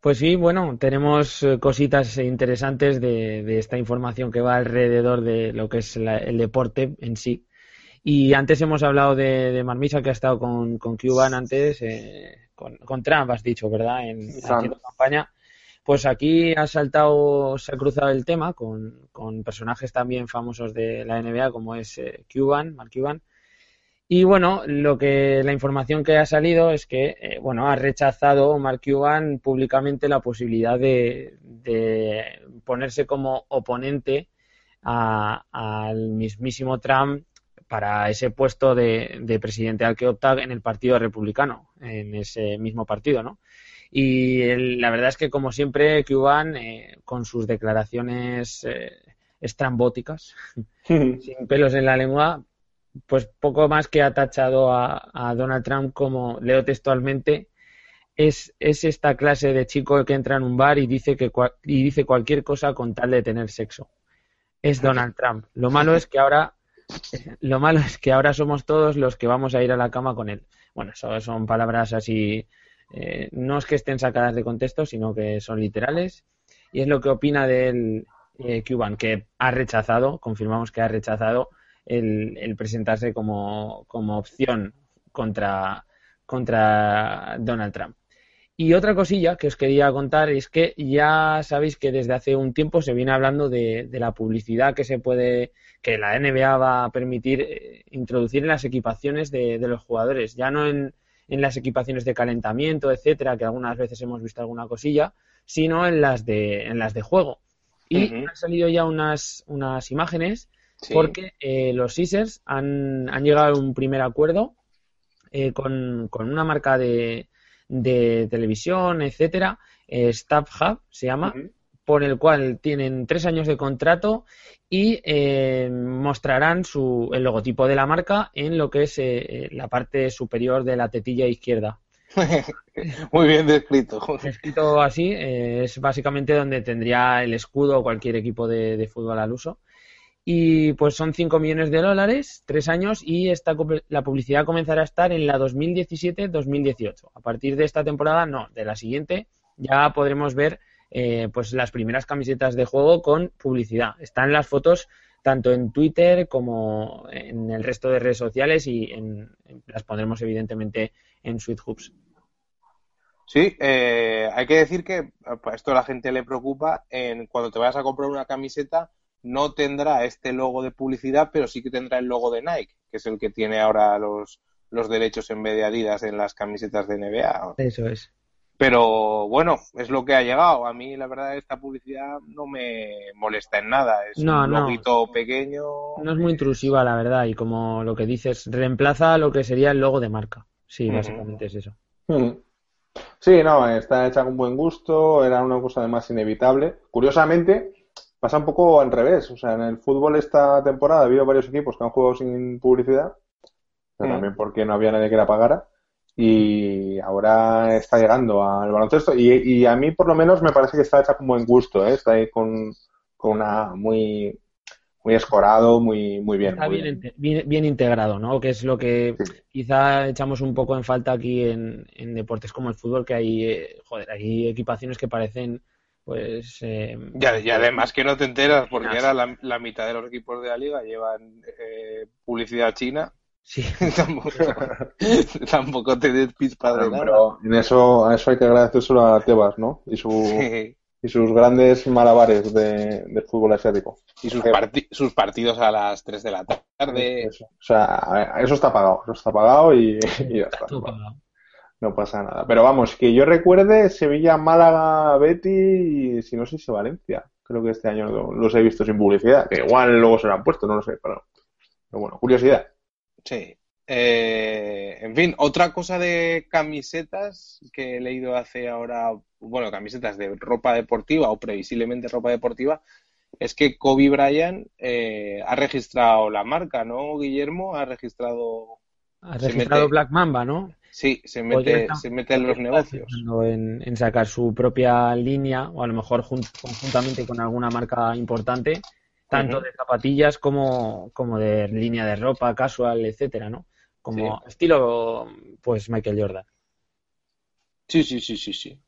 B: Pues sí, bueno, tenemos eh, cositas interesantes de, de, esta información que va alrededor de lo que es la, el deporte en sí. Y antes hemos hablado de, de Marmisa, que ha estado con, con Cuban antes, eh, con, con, Trump, has dicho, ¿verdad? En haciendo campaña. Pues aquí ha saltado, se ha cruzado el tema con, con personajes también famosos de la NBA, como es eh, Cuban, Mark Cuban, y bueno, lo que la información que ha salido es que eh, bueno ha rechazado Mark Cuban públicamente la posibilidad de, de ponerse como oponente a, al mismísimo Trump para ese puesto de, de, presidente al que opta en el Partido Republicano, en ese mismo partido, ¿no? Y el, la verdad es que, como siempre, Cuban, eh, con sus declaraciones eh, estrambóticas, sin pelos en la lengua, pues poco más que ha tachado a, a, Donald Trump como, leo textualmente, es, es, esta clase de chico que entra en un bar y dice, que, y dice cualquier cosa con tal de tener sexo. Es Donald Trump. Lo malo es que ahora, lo malo es que ahora somos todos los que vamos a ir a la cama con él. Bueno, eso son palabras así eh, no es que estén sacadas de contexto, sino que son literales. Y es lo que opina del eh, Cuban, que ha rechazado, confirmamos que ha rechazado el, el presentarse como, como opción contra, contra Donald Trump. Y otra cosilla que os quería contar es que ya sabéis que desde hace un tiempo se viene hablando de, la publicidad que se puede, que la NBA va a permitir eh, introducir en las equipaciones de, los jugadores, ya no en, las equipaciones de calentamiento, etcétera, que algunas veces hemos visto alguna cosilla, sino en las de, en las de juego. Y han salido ya unas, unas imágenes porque eh, los Caesars han, han, llegado a un primer acuerdo eh, con, con una marca de, de televisión, etcétera, eh, Staff Hub se llama, por el cual tienen tres años de contrato y eh, mostrarán su, el logotipo de la marca en lo que es eh, la parte superior de la tetilla izquierda.
A: Muy bien descrito.
B: Escrito así, es básicamente donde tendría el escudo cualquier equipo de fútbol al uso. Y pues son 5 millones de dólares, tres años, y esta, la publicidad comenzará a estar en la 2017-2018. A partir de esta temporada, no, de la siguiente, ya podremos ver eh, pues las primeras camisetas de juego con publicidad. Están las fotos tanto en Twitter como en el resto de redes sociales y las pondremos evidentemente en Sweet Hoops.
A: Sí, eh, hay que decir que esto a la gente le preocupa en cuando te vayas a comprar una camiseta no tendrá este logo de publicidad, pero sí que tendrá el logo de Nike, que es el que tiene ahora los, los derechos en vez de Adidas en las camisetas de NBA.
B: Eso es.
A: Pero bueno, es lo que ha llegado. A mí, la verdad, esta publicidad no me molesta en nada. Es un loguito pequeño.
B: No es muy intrusiva, la verdad. Y como lo que dices, reemplaza lo que sería el logo de marca. Sí, básicamente es eso.
C: Sí, no, está hecha con buen gusto. Era una cosa además inevitable. Curiosamente, pasa un poco al revés. O sea, en el fútbol esta temporada ha habido varios equipos que han jugado sin publicidad, pero mm. también porque no había nadie que la pagara. Y ahora está llegando al baloncesto. Y, y a mí, por lo menos, me parece que está hecha con buen gusto. ¿eh? Está ahí con, con una muy muy escorado, muy, muy bien.
B: Está bien, bien, integrado, ¿no? Que es lo que quizá echamos un poco en falta aquí en, en deportes como el fútbol, que hay, eh, joder, hay equipaciones que parecen pues... Eh,
A: y además que no te enteras, porque ahora la, mitad de los equipos de la liga llevan eh, publicidad china.
B: Sí.
A: tampoco, te des de nada.
C: Pero en eso, eso hay que agradecérselo a Tebas, ¿no? Y, su, y sus grandes malabares de, fútbol asiático.
A: Y sus, sus partidos a las 3 de la tarde.
C: O sea, eso está pagado. Eso está pagado y, ya está no pasa nada. Pero vamos, que yo recuerde Sevilla, Málaga, Betty y si no sé si Valencia. Creo que este año los he visto sin publicidad, que igual luego se lo han puesto, no lo sé, pero, bueno, curiosidad.
A: Sí. Eh, en fin, otra cosa de camisetas que he leído hace ahora, bueno, camisetas de ropa deportiva o previsiblemente ropa deportiva, es que Kobe Bryant eh, ha registrado la marca, ¿no, Guillermo? Ha registrado...
B: Ha registrado Black Mamba, ¿no?
A: Sí, se mete, se mete en los negocios.
B: En, sacar su propia línea, o a lo mejor conjuntamente con alguna marca importante, tanto de zapatillas como, como de línea de ropa, casual, etcétera, ¿no? Como estilo, pues, Michael Jordan.
A: Sí, sí, sí, sí, sí.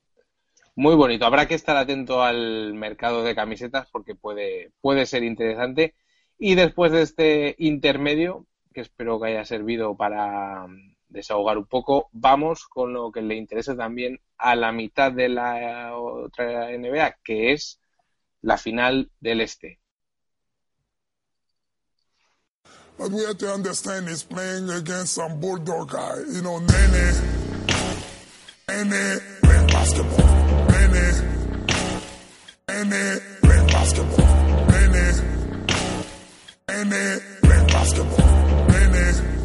A: Muy bonito. Habrá que estar atento al mercado de camisetas porque puede, puede ser interesante. Y después de este intermedio, que espero que haya servido para desahogar un poco, vamos con lo que le interesa también a la mitad de la otra NBA, que es la final del Este. But we have to understand he's playing against some bulldog guy. You know, Nene, Nene playing basketball. Nene, Nene playing basketball. Nene, Nene playing basketball. Nene.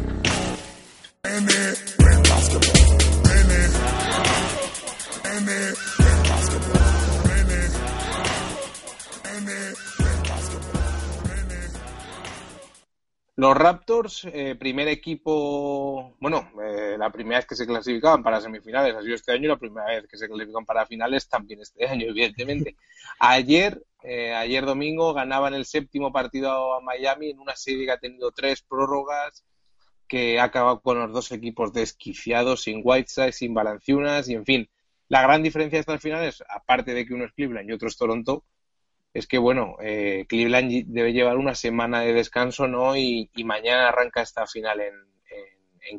A: Los Raptors, eh, primer equipo, bueno, eh, la primera vez que se clasificaban para semifinales ha sido este año y la primera vez que se clasifican para finales también este año, evidentemente. Ayer, eh, ayer domingo, ganaban el séptimo partido a Miami en una serie que ha tenido tres prórrogas, que ha acabado con los dos equipos desquiciados, sin Whiteside, sin Balanciunas y en fin. La gran diferencia hasta el final es, aparte de que uno es Cleveland y otro es Toronto, es que bueno, eh, Cleveland debe llevar una semana de descanso, ¿no? Y, mañana arranca esta final en,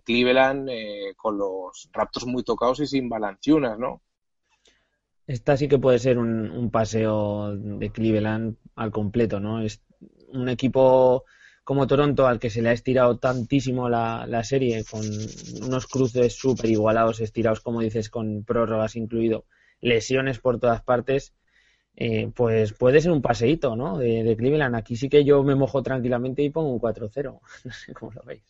A: Cleveland eh, con los Raptors muy tocados y sin Balanciunas, ¿no?
B: Esta sí que puede ser un paseo de Cleveland al completo, ¿no? Es un equipo como Toronto, al que se le ha estirado tantísimo la, serie, con unos cruces súper igualados, estirados, como dices, con prórrogas incluido, lesiones por todas partes, eh, pues puede ser un paseíto, ¿no? De, Cleveland. Aquí sí que yo me mojo tranquilamente y pongo un 4-0. No sé cómo lo veis.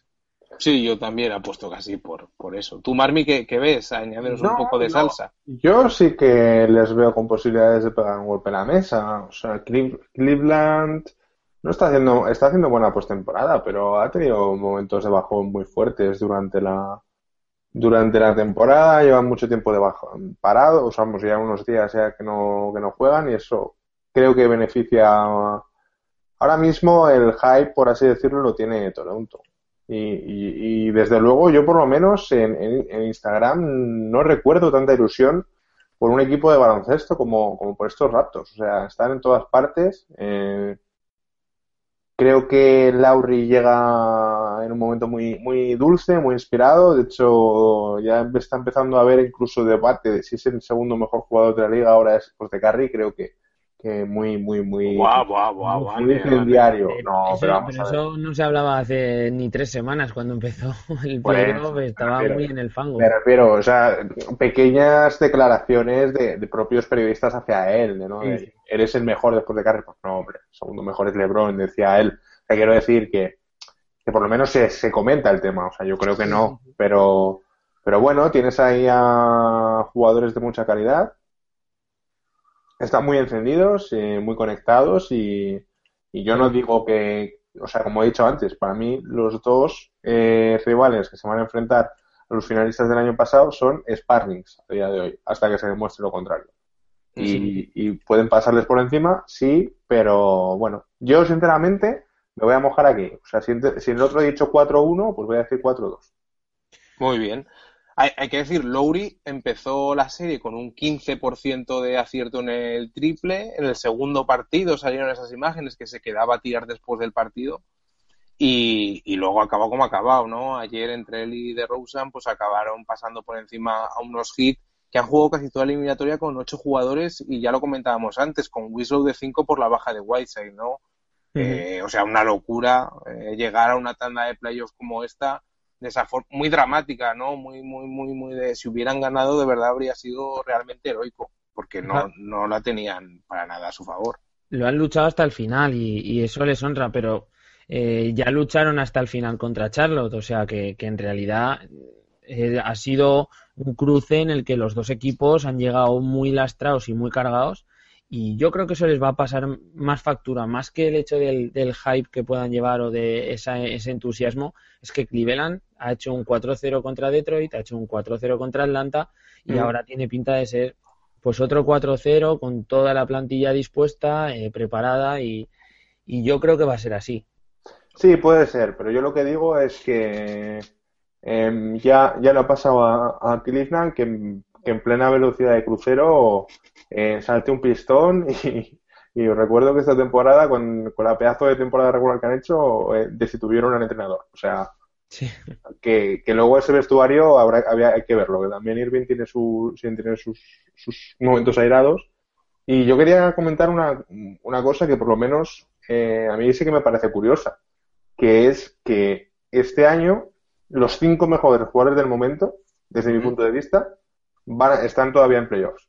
A: Sí, yo también apuesto casi por, por eso. ¿Tú, Marmi, qué, ves? Añaderos un poco de salsa.
C: Yo sí que les veo con posibilidades de pegar un golpe en la mesa. O sea, Cleveland no está haciendo, está haciendo buena postemporada, pero ha tenido momentos de bajón muy fuertes durante la durante la temporada, llevan mucho tiempo de bajo, parado, o sea, ya unos días ya que no, que no juegan y eso creo que beneficia ahora mismo el hype, por así decirlo, lo tiene Toronto. Y, y, desde luego yo por lo menos en, en, Instagram no recuerdo tanta ilusión por un equipo de baloncesto como, como por estos Raptors. O sea, están en todas partes. Eh, Creo que Lauri llega en un momento muy, muy dulce, muy inspirado. De hecho, ya está empezando a haber incluso debate de si es el segundo mejor jugador de la liga ahora es de Carry. Creo que, que muy, muy, muy,
A: guau, guau, guau,
C: muy incendiario. No,
B: eso, pero, eso no se hablaba hace ni tres semanas cuando empezó el playoff, estaba muy en el fango.
C: Me refiero, o sea, pequeñas declaraciones de, propios periodistas hacia él, ¿no? Eres el mejor después de Carry. Pues no, hombre, el segundo mejor es LeBron, decía él. O quiero decir que, que por lo menos se, se comenta el tema. O sea, yo creo que no, pero, pero bueno, tienes ahí a jugadores de mucha calidad están muy encendidos, eh, muy conectados y, yo no digo que, o sea, como he dicho antes, para mí los dos eh, rivales que se van a enfrentar a los finalistas del año pasado son Sparrings a día de hoy, hasta que se demuestre lo contrario. Y, pueden pasarles por encima, sí, pero bueno, yo sinceramente me voy a mojar aquí. O sea, si, si el otro he dicho 4-1, pues voy a decir 4-2.
A: Muy bien. Hay, que decir, Lowry empezó la serie con un 15% de acierto en el triple. En el segundo partido salieron esas imágenes que se quedaba a tirar después del partido. Y, luego acabó como acabado, ¿no? Ayer entre él y DeRozan pues acabaron pasando por encima a unos hits que han jugado casi toda la eliminatoria con ocho jugadores y ya lo comentábamos antes, con Winslow de cinco por la baja de Whiteside, ¿no? Eh, o sea, una locura eh, llegar a una tanda de playoffs como esta de esa forma muy dramática, ¿no? Muy, muy, muy, muy de si hubieran ganado de verdad habría sido realmente heroico, porque no, no la tenían para nada a su favor.
B: Lo han luchado hasta el final y, eso les honra, pero eh, ya lucharon hasta el final contra Charlotte, o sea que, que en realidad eh, ha sido un cruce en el que los dos equipos han llegado muy lastrados y muy cargados y yo creo que eso les va a pasar más factura, más que el hecho del, hype que puedan llevar o de ese entusiasmo, es que Cleveland ha hecho un 4-0 contra Detroit, ha hecho un 4-0 contra Atlanta y ahora tiene pinta de ser pues otro 4-0 con toda la plantilla dispuesta, eh, preparada y, yo creo que va a ser así.
C: Sí, puede ser, pero yo lo que digo es que em, ya, ya lo ha pasado a, Cleveland que en plena velocidad de crucero eh, salte un pistón y, recuerdo que esta temporada, con, la pedazo de temporada regular que han hecho, eh, destituyeron al entrenador. O sea, que, luego ese vestuario habrá, había, hay que verlo, que también Irving tiene, su, tiene sus, sus momentos airados. Y yo quería comentar una, una cosa que por lo menos eh, a mí sí que me parece curiosa, que es que este año los cinco mejores jugadores del momento, desde mi punto de vista, van, están todavía en playoffs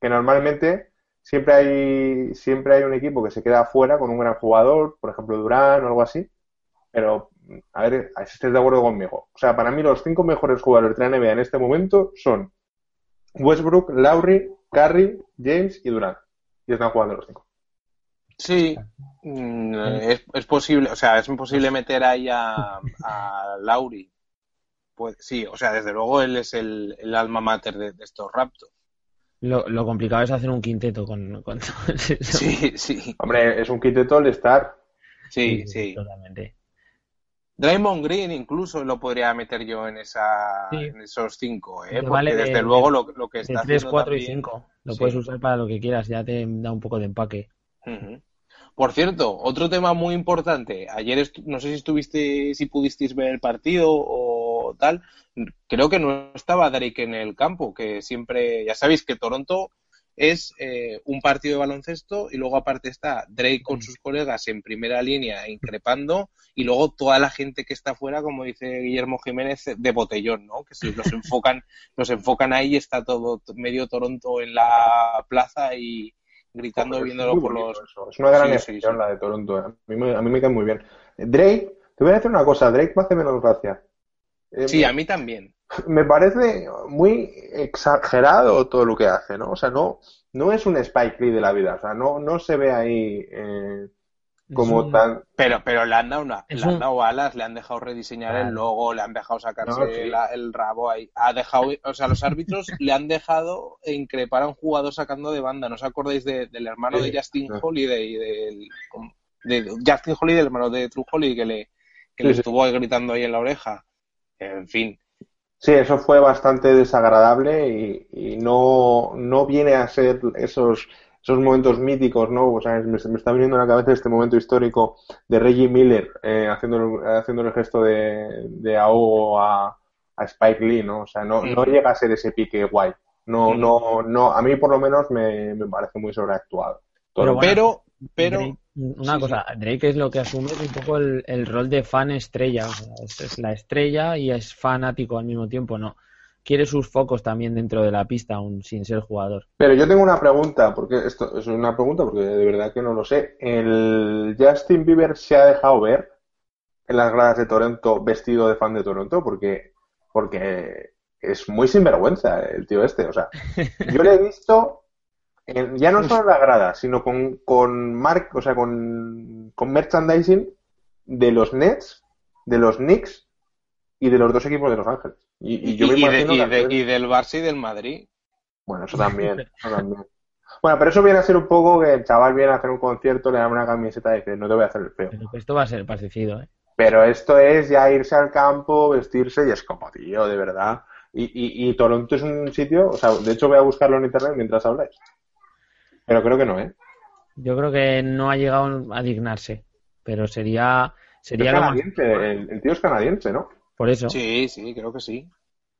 C: que normalmente siempre hay, siempre hay un equipo que se queda fuera con un gran jugador, por ejemplo Durán o algo así, pero a ver, si estés de acuerdo conmigo. O sea, para mí los cinco mejores jugadores de la NBA en este momento son Westbrook, Lowry, Curry, James y Durán. Y están jugando los cinco.
A: Sí, mm, es, posible, o sea, es imposible meter ahí a, a Lowry. Pues sí, o sea, desde luego él es el, alma mater de estos Raptors.
B: Lo, lo, complicado es hacer un quinteto con, con
A: Sí, sí.
C: Hombre, es un quinteto al estar.
A: Sí, sí.
B: Totalmente.
A: Draymond Green incluso lo podría meter yo en esa
B: Sí.
A: en esos cinco, ¿eh? Porque
B: vale de-
A: desde
B: de-
A: luego lo, lo que
B: De
A: está
B: 3,
A: haciendo
B: 4 y
A: también-
B: 5. Lo
A: Sí.
B: puedes usar para lo que quieras, ya te da un poco de empaque.
A: Ujú. Por cierto, otro tema muy importante. Ayer no sé si estuviste, si pudisteis ver el partido o tal. Creo que no estaba Drake en el campo, que siempre, ya sabéis que Toronto es eh, un partido de baloncesto y luego aparte está Drake con sus colegas en primera línea increpando y luego toda la gente que está afuera, como dice Guillermo Jiménez, de botellón, ¿no? Que se los enfocan, los enfocan ahí y está todo medio Toronto en la plaza y gritando
C: es
A: viéndolo por los
C: eso. Es una gran
A: Sí, sí,
C: excepción
A: sí.
C: la de Toronto. eh. A mí, me, a mí me cae muy bien. Drake, te voy a decir una cosa. Drake me hace menos gracia. Eh,
A: Sí, a mí también.
C: me parece muy exagerado todo lo que hace, ¿no? O sea, no, no es un Spike Lee de la vida. O sea, no, no se ve ahí eh, como
B: un-
C: tan...
A: Pero, pero le han dado una, le han
B: un-
A: dado alas, le han dejado rediseñar el logo, le han dejado sacarse
C: No, sí.
A: la- el rabo ahí. Ha dejado, o sea, los árbitros le han dejado increpar a un jugador sacando de banda. ¿No os acordáis de- del hermano
C: Sí,
A: de Justin. Holiday? Del, de Justin Holiday, el hermano de True Holiday, que le, que
C: Sí,
A: le
C: sí.
A: estuvo ahí gritando ahí en la oreja. En fin.
C: Sí, eso fue bastante desagradable y, y no, no viene a ser esos, esos momentos míticos, ¿no? O sea, me, me está viniendo a la cabeza este momento histórico de Reggie Miller eh, haciendo, haciendo el gesto de, de ahogo a, a Spike Lee, ¿no? O sea, no, no
A: Ujú.
C: llega a ser ese pique guay. No,
A: Ujú.
C: no, no, a mí por lo menos me, me parece muy sobreactuado.
B: Pero bueno,
A: Pero, pero,
B: Drake- una
A: sí,
B: cosa, Drake es lo que asume es un poco el, el rol de fan estrella. o sea, es, es la estrella y es fanático al mismo tiempo, ¿no? Quiere sus focos también dentro de la pista, aún sin ser jugador.
C: Pero yo tengo una pregunta, porque esto es una pregunta porque de verdad que no lo sé. ¿El Justin Bieber se ha dejado ver en las gradas de Toronto vestido de fan de Toronto? Porque, porque es muy sinvergüenza el tío este. O sea, yo le he visto en- ya no solo en las gradas, sino con, con mark, o sea, con, con merchandising de los Nets, de los Knicks y de los dos equipos de Los Ángeles. Y, y yo me
A: y, de- y de- del Barça y del Madrid.
C: bueno, eso también, eso también. Bueno, pero eso viene a ser un poco que el chaval viene a hacer un concierto, le da una camiseta y dice, no te voy a hacer el feo.
B: Pero esto va a ser parecido, ¿eh?
C: Pero esto es ya irse al campo, vestirse y es como, tío, de verdad. Y, y, y Toronto es un sitio, o sea, de hecho voy a buscarlo en internet mientras habláis. Pero creo que no, ¿eh?
B: Yo creo que no ha llegado a dignarse, pero sería,
C: Es
B: sería lo más...
C: canadiense, el, el tío es canadiense, ¿no?
B: Por eso.
A: Sí, sí, creo que sí.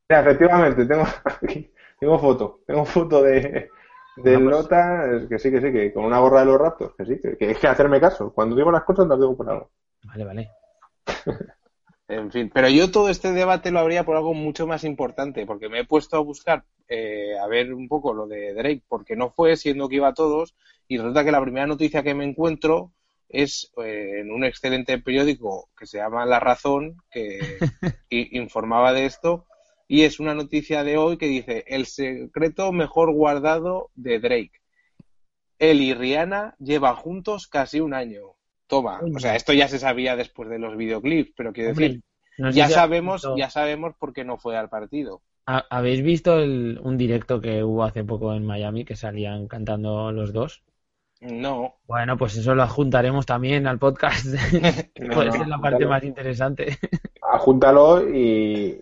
C: Mira, efectivamente, tengo aquí, tengo foto, tengo foto de, de
B: Ah, pues.
C: Lota, que sí, que sí, que con una gorra de los Raptors, que sí, que, que es que hacerme caso. Cuando digo las cosas las digo por algo.
B: Vale, vale.
A: En fin, pero yo todo este debate lo habría por algo mucho más importante, porque me he puesto a buscar, eh, a ver un poco lo de Drake, porque no fue siendo que iba a todos, y resulta que la primera noticia que me encuentro es eh, en un excelente periódico que se llama La Razón, que informaba de esto, y es una noticia de hoy que dice, el secreto mejor guardado de Drake. Él y Rihanna llevan juntos casi un año. Toma, o sea, esto ya se sabía después de los videoclips, pero quiero
B: Hombre,
A: decir,
B: no sé
A: ya
B: si
A: sabemos,
B: visto-
A: ya sabemos por qué no fue al partido.
B: ¿ha- ¿Habéis visto el- un directo que hubo hace poco en Miami que salían cantando los dos?
A: No,
B: Bueno, pues eso lo adjuntaremos también al podcast.
C: No,
B: Puede
C: no,
B: ser la parte más interesante.
C: Ajúntalo y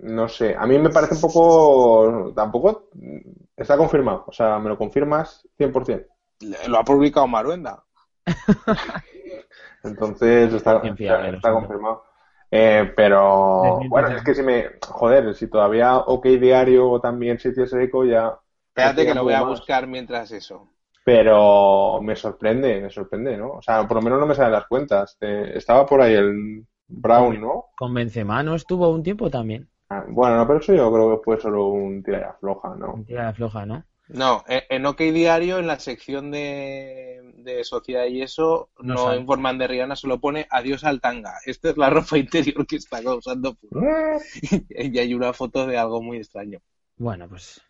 C: no sé, a mí me parece un poco, tampoco está confirmado, o sea, me lo confirmas 100%.
A: lo ha publicado Maruenda.
C: Entonces está, confirmado. Eh, pero bueno, es que si me, joder, si todavía OK Diario o también Sitios Eco ya,
A: Espérate que lo voy a
C: más.
A: buscar mientras eso.
C: pero me sorprende, me sorprende, ¿no? O sea, por lo menos no me salen las cuentas. Eh, estaba por ahí el Brown, ¿no?
B: Con Benzema no estuvo un tiempo también.
C: Ah, Bueno, no, pero eso yo creo que fue solo un tira y afloja, ¿no?
B: Mentira floja, ¿no?
A: No, en OK Diario, en la sección de, de sociedad y eso,
B: No
A: informan de Rihanna, solo pone adiós al tanga. Esta es la ropa interior que está usando. Y hay una foto de algo muy extraño.
B: Bueno, pues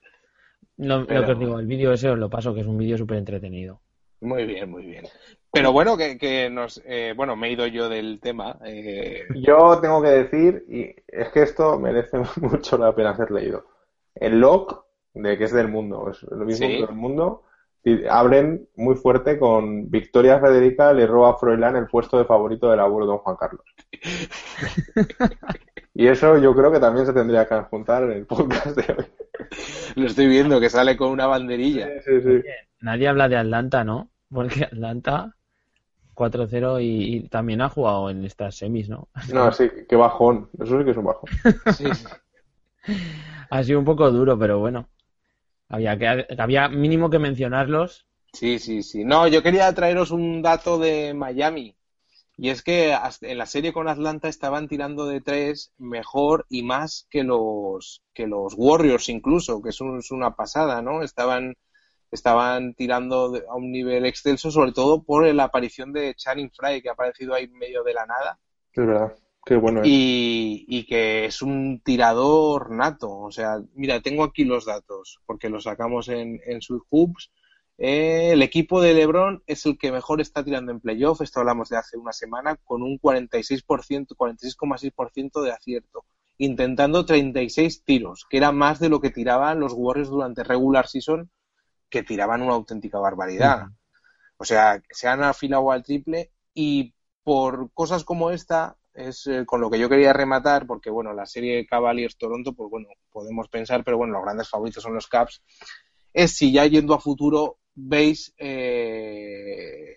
B: lo, lo
A: Pero-
B: que os digo, el vídeo ese os lo paso, que es un vídeo súper entretenido.
A: Muy bien, muy bien. Pero bueno, que, que nos, eh, bueno, me he ido yo del tema. eh,
C: Yo tengo que decir, y es que esto merece mucho la pena ser leído. El log, de que es del mundo, es lo mismo
A: Sí.
C: que del mundo, Y abren muy fuerte con Victoria Federica le roba a Froilán el puesto de favorito del abuelo don Juan Carlos. y eso yo creo que también se tendría que juntar en el podcast de hoy.
A: Lo estoy viendo, que sale con una banderilla.
C: Sí, sí.
B: Nadie habla de Atlanta, ¿no? Porque Atlanta 4-0 y, y también ha jugado en estas semis, ¿no?
C: No, sí, qué bajón. Eso sí que es un bajón.
A: Sí, sí.
B: Ha sido un poco duro, pero bueno. Había, que, había mínimo que mencionarlos.
A: Sí, sí, sí. No, yo quería traeros un dato de Miami. Y es que en la serie con Atlanta estaban tirando de tres mejor y más que los, que los Warriors incluso, que es, un- es una pasada, ¿no? Estaban, estaban tirando a un nivel excelso, sobre todo por la aparición de Channing Frye, que ha aparecido ahí en medio de la nada.
C: Es verdad. Qué bueno es.
A: y, y que es un tirador nato. O sea, mira, tengo aquí los datos porque los sacamos en, en Sweet Hoops. Eh, el equipo de LeBron es el que mejor está tirando en playoff. Esto hablamos de hace una semana con un 46%, 46,6% de acierto, intentando 36 tiros, que era más de lo que tiraban los Warriors durante regular season, que tiraban una auténtica barbaridad. O sea, se han afilado al triple y por cosas como esta es eh, con lo que yo quería rematar, porque bueno, la serie Cavaliers-Toronto, pues bueno, podemos pensar, pero bueno, los grandes favoritos son los Caps, es si ya yendo a futuro veis eh,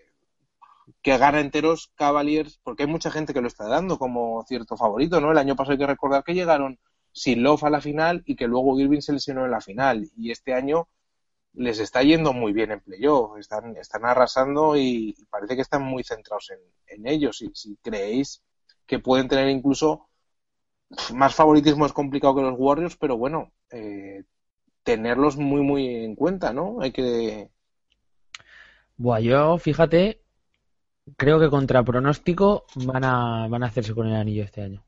A: que gana enteros Cavaliers, porque hay mucha gente que lo está dando como cierto favorito, ¿no? El año pasado hay que recordar que llegaron sin Love a la final y que luego Irving se lesionó en la final, y este año les está yendo muy bien en playoff, están, están arrasando y, parece que están muy centrados en, en ellos. Si, si creéis que pueden tener incluso más favoritismo es complicado que los Warriors, pero bueno, eh, tenerlos muy, muy en cuenta, ¿no? Hay que.
B: Buah, yo, fíjate, creo que contra pronóstico van a, van a hacerse con el anillo este año.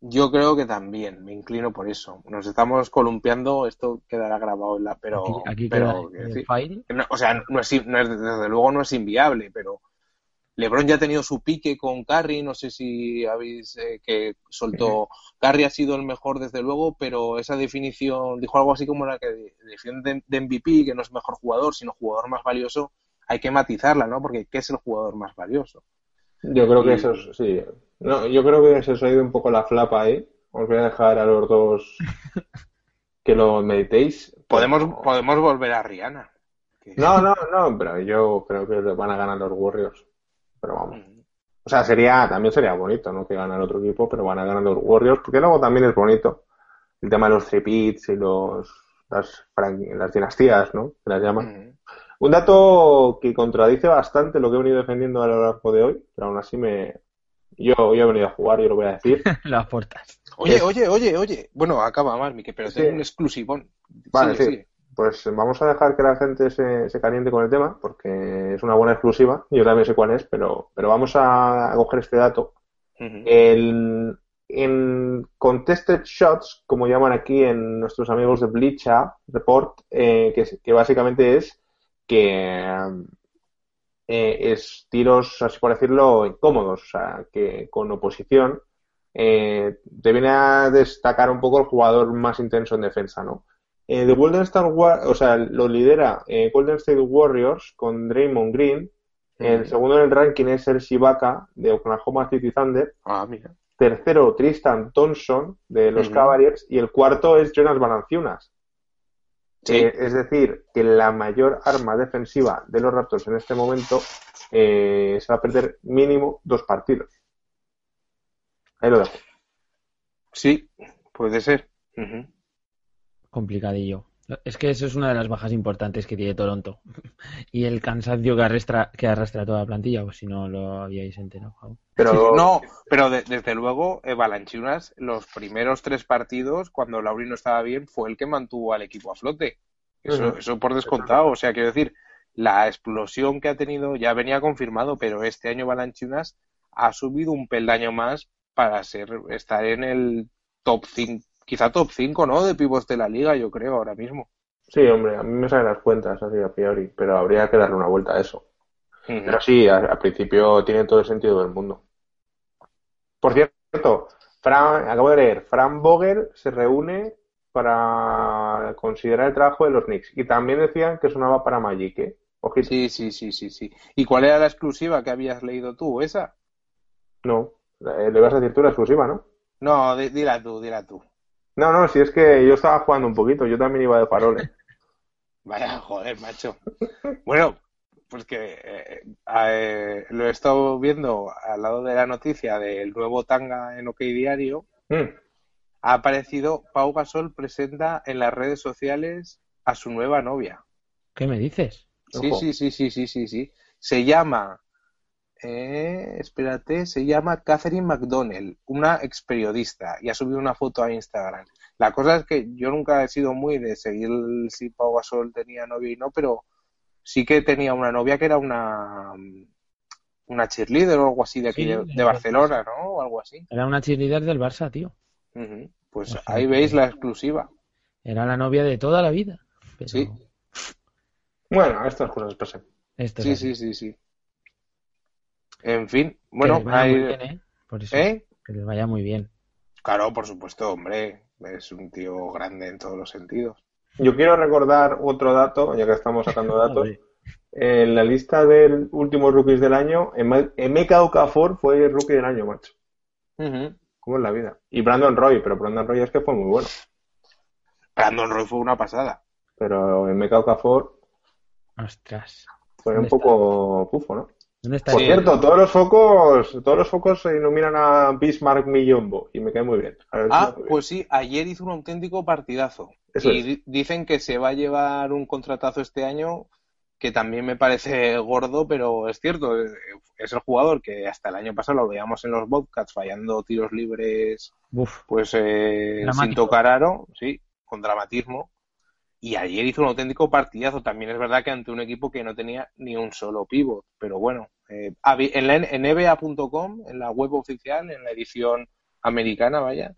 A: Yo creo que también, me inclino por eso. Nos estamos columpiando, esto quedará grabado en la. Pero,
B: aquí aquí
A: pero,
B: queda
A: quiero
B: el
A: decir,
B: file.
A: no, o sea, no es, no es- desde luego no es inviable, pero LeBron ya ha tenido su pique con Curry, no sé si habéis eh, que soltó Curry ha sido el mejor desde luego, pero esa definición dijo algo así como la que definición de, MVP, que no es mejor jugador, sino jugador más valioso, hay que matizarla, ¿no? Porque ¿qué es el jugador más valioso?
C: Yo creo que eso es, sí. No, yo creo que se os ha ido un poco la flapa ahí. Os voy a dejar a los dos que lo meditéis.
A: Podemos, podemos volver a Rihanna.
C: No, no, no, pero yo creo que van a ganar los Warriors. Pero vamos. O sea, sería, también sería bonito, ¿no? Que gane el otro equipo, pero van a ganar los Warriors, porque luego también es bonito el tema de los tripits y los, las, las dinastías, ¿no? Que las llaman. Un dato que contradice bastante lo que he venido defendiendo a lo largo de hoy, pero aún así me, yo, yo he venido a jugar, yo lo voy a decir.
B: Las puertas.
A: Oye, oye, oye, oye. Bueno, acaba más, Mike, pero
C: Sí.
A: tengo un exclusivón.
C: Vale,
A: Sigue,
C: sí.
A: sigue.
C: Pues vamos a dejar que la gente se, se caliente con el tema, porque es una buena exclusiva. Yo también sé cuál es, pero, pero vamos a, coger este dato. El, en contested shots, como llaman aquí en nuestros amigos de Bleacher Report, eh, que básicamente es que eh, es tiros, así por decirlo, incómodos, o sea, que con oposición eh, te viene a destacar un poco el jugador más intenso en defensa, ¿no? Eh, de Golden State War- o sea, lo lidera eh, Golden State Warriors con Draymond Green. El segundo en el ranking es Serge Ibaka de Oklahoma City Thunder.
A: Ah, mira.
C: Tercero, Tristan Thompson de los. Cavaliers. Y el cuarto es Jonas Valanciunas.
A: Sí.
C: Eh, es decir, que la mayor arma defensiva de los Raptors en este momento eh, se va a perder mínimo dos partidos. Ahí lo dejo.
A: Sí, puede ser. Ujú.
B: Complicadillo. Es que eso es una de las bajas importantes que tiene Toronto. Y el cansancio que arrastra, que arrastra toda la plantilla, pues si no lo habíais enterado.
C: Pero
A: No, pero de- desde luego, eh, Balanchunas, los primeros tres partidos, cuando Lauri no estaba bien, fue el que mantuvo al equipo a flote. Eso, eso por descontado. O sea, quiero decir, la explosión que ha tenido ya venía confirmado, pero este año Balanchunas ha subido un peldaño más para ser, estar en el top 5, quizá top 5, ¿no? De pivos de la liga, yo creo, ahora mismo.
C: sí, hombre, a mí me salen las cuentas así a priori, pero habría que darle una vuelta a eso. Pero sí, al principio tiene todo el sentido del mundo. Por cierto, Fran, acabo de leer, Fran Vogel se reúne para considerar el trabajo de los Knicks. Y también decían que sonaba para Magic, ¿eh? Ojito.
A: Sí, sí, sí, sí, sí. ¿Y cuál era la exclusiva que habías leído tú? ¿Esa?
C: No, eh, le vas a decir tú la exclusiva, ¿no?
A: No, di- dila tú, dila tú.
C: No, no, si es que yo estaba jugando un poquito, yo también iba de faroles.
A: Vaya, joder, macho. Bueno, pues que eh, eh, lo he estado viendo al lado de la noticia del nuevo tanga en OK Diario.
C: Mm.
A: Ha aparecido Pau Gasol presenta en las redes sociales a su nueva novia.
B: ¿Qué me dices?
A: Sí,
C: Ojo.
A: sí, sí, sí, sí, sí, sí. Se llama, eh, espérate, se llama Catherine McDonnell, una ex periodista, y ha subido una foto a Instagram. La cosa es que yo nunca he sido muy de seguir si Pau Gasol tenía novia y no, pero sí que tenía una novia que era una una cheerleader o algo así de aquí
B: Sí,
A: de, Barcelona, ¿no? O algo así.
B: Era una cheerleader del Barça, tío.
A: Pues
B: O sea
A: ahí veis la exclusiva.
B: Era la novia de toda la vida. Pero
A: Sí.
C: Bueno, estas cosas pasan.
B: esto es
A: Sí, sí, sí, sí. En fin,
B: Que
A: bueno,
B: les vaya muy bien, ¿eh? Por eso,
A: ¿eh?
B: que les vaya muy bien.
A: Claro, por supuesto, hombre, es un tío grande en todos los sentidos.
C: Yo quiero recordar otro dato, ya que estamos sacando datos. En la lista de últimos rookies del año, Eme- Emeka Okafor fue el rookie del año, macho. ¿Cómo es la vida? Y Brandon Roy, pero Brandon Roy es que fue muy bueno.
A: Brandon Roy fue una pasada.
C: Pero Emeka Okafor
B: Ostras.
C: fue un poco pufo, ¿no?
B: ¿Dónde está?
C: Por cierto, todos los focos, todos los focos se iluminan a Bismarck Millombo y me cae muy bien.
A: Ah,
C: muy bien.
A: pues sí, ayer hizo un auténtico partidazo.
C: Eso
A: y
C: es.
A: dicen que se va a llevar un contratazo este año que también me parece gordo, pero es cierto, eh, es el jugador que hasta el año pasado lo veíamos en los Bobcats fallando tiros libres
B: Uf,
A: pues eh, sin tocar aro, sí, con dramatismo. Y ayer hizo un auténtico partidazo. También es verdad que ante un equipo que no tenía ni un solo pivot. Pero bueno, eh, en, la, en NBA.com, en la web oficial, en la edición americana, vaya,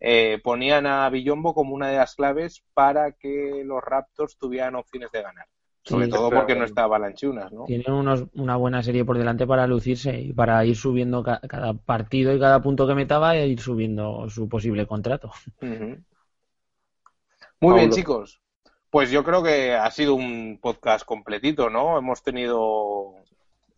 A: eh, ponían a Villombo como una de las claves para que los Raptors tuvieran opciones de ganar. Sobre
B: Sí,
A: todo porque no estaba Lanchunas, ¿no?
B: tiene unos, una buena serie por delante para lucirse y para ir subiendo ca- cada partido y cada punto que metaba e ir subiendo su posible contrato.
A: Muy bien, chicos. Pues yo creo que ha sido un podcast completito, ¿no? Hemos tenido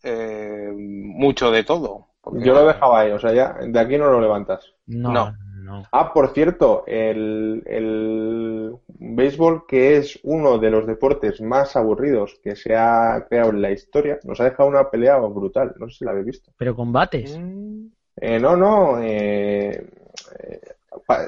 A: eh, mucho de todo. Porque-
C: Yo lo dejaba ahí, o sea, ya de aquí no lo levantas.
B: No,
A: No.
B: no.
C: Ah, por cierto, el, el béisbol, que es uno de los deportes más aburridos que se ha creado en la historia, nos ha dejado una pelea brutal. No sé si la habéis visto.
B: Pero combates.
A: Mm,
C: Eh, no, no. eh, eh,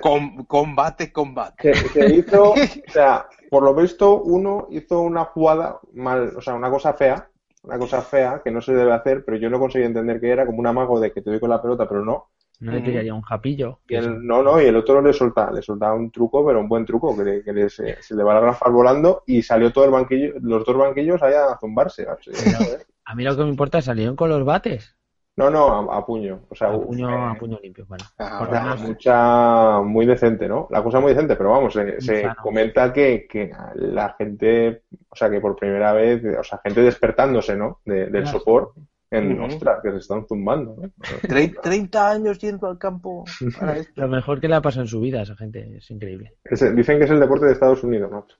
A: com- combate, combate.
C: se, se hizo, o sea, por lo visto, uno hizo una jugada mal, o sea, una cosa fea, una cosa fea que no se debe hacer, pero yo no conseguí entender que era como un amago de que te doy con la pelota, pero no.
B: No le tiraría un japillo.
C: Y el, no, no, y el otro le solta, le soltaba un truco, pero un buen truco, que, le- que le- se, se le va la grafar volando y salió todo el banquillo, los dos banquillos ahí a zumbarse. así, joder.
B: A mí lo que me importa es salieron con los bates.
C: No, no, a, a puño. O sea,
B: A puño,
C: eh,
B: a puño limpio. Bueno,
A: Ah,
B: por menos-
C: mucha, muy decente, ¿no? La cosa muy decente, pero vamos, se, comenta que, que la gente, o sea, que por primera vez, o sea, gente despertándose, ¿no? De- del
B: Claro.
C: sopor, en, ostras, que se están zumbando, ¿no?
A: Tre- 30 años yendo al campo para esto.
B: lo mejor que le ha pasado en su vida a esa gente. Es increíble.
C: Es- dicen que es el deporte de Estados Unidos, macho.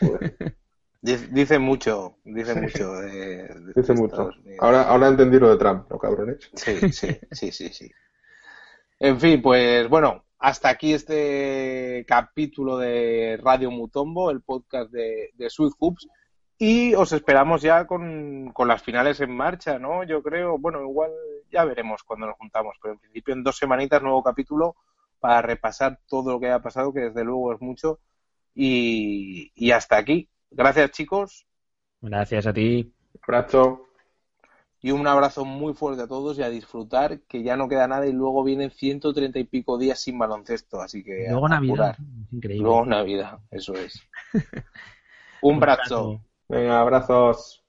C: Joder,
A: Dice mucho, dice mucho
C: dice mucho. Ahora, ahora entendí lo de Trump, ¿no, cabrones?
A: Sí, sí, sí, sí, sí. En fin, pues bueno, hasta aquí este capítulo de Radio Mutombo, el podcast de, de Sweet Hoops. Y os esperamos ya con, con las finales en marcha, ¿no? Yo creo, bueno, igual ya veremos cuando nos juntamos, pero en principio en dos semanitas nuevo capítulo para repasar todo lo que haya pasado, que desde luego es mucho. Y, y hasta aquí. Gracias, chicos.
B: Gracias a ti.
C: Abrazo.
A: Y un abrazo muy fuerte a todos y a disfrutar, que ya no queda nada y luego vienen 130 y pico días sin baloncesto, así que
B: Luego
A: a
B: Navidad. Es increíble.
A: Luego Navidad, eso es. un abrazo.
C: Venga, abrazos.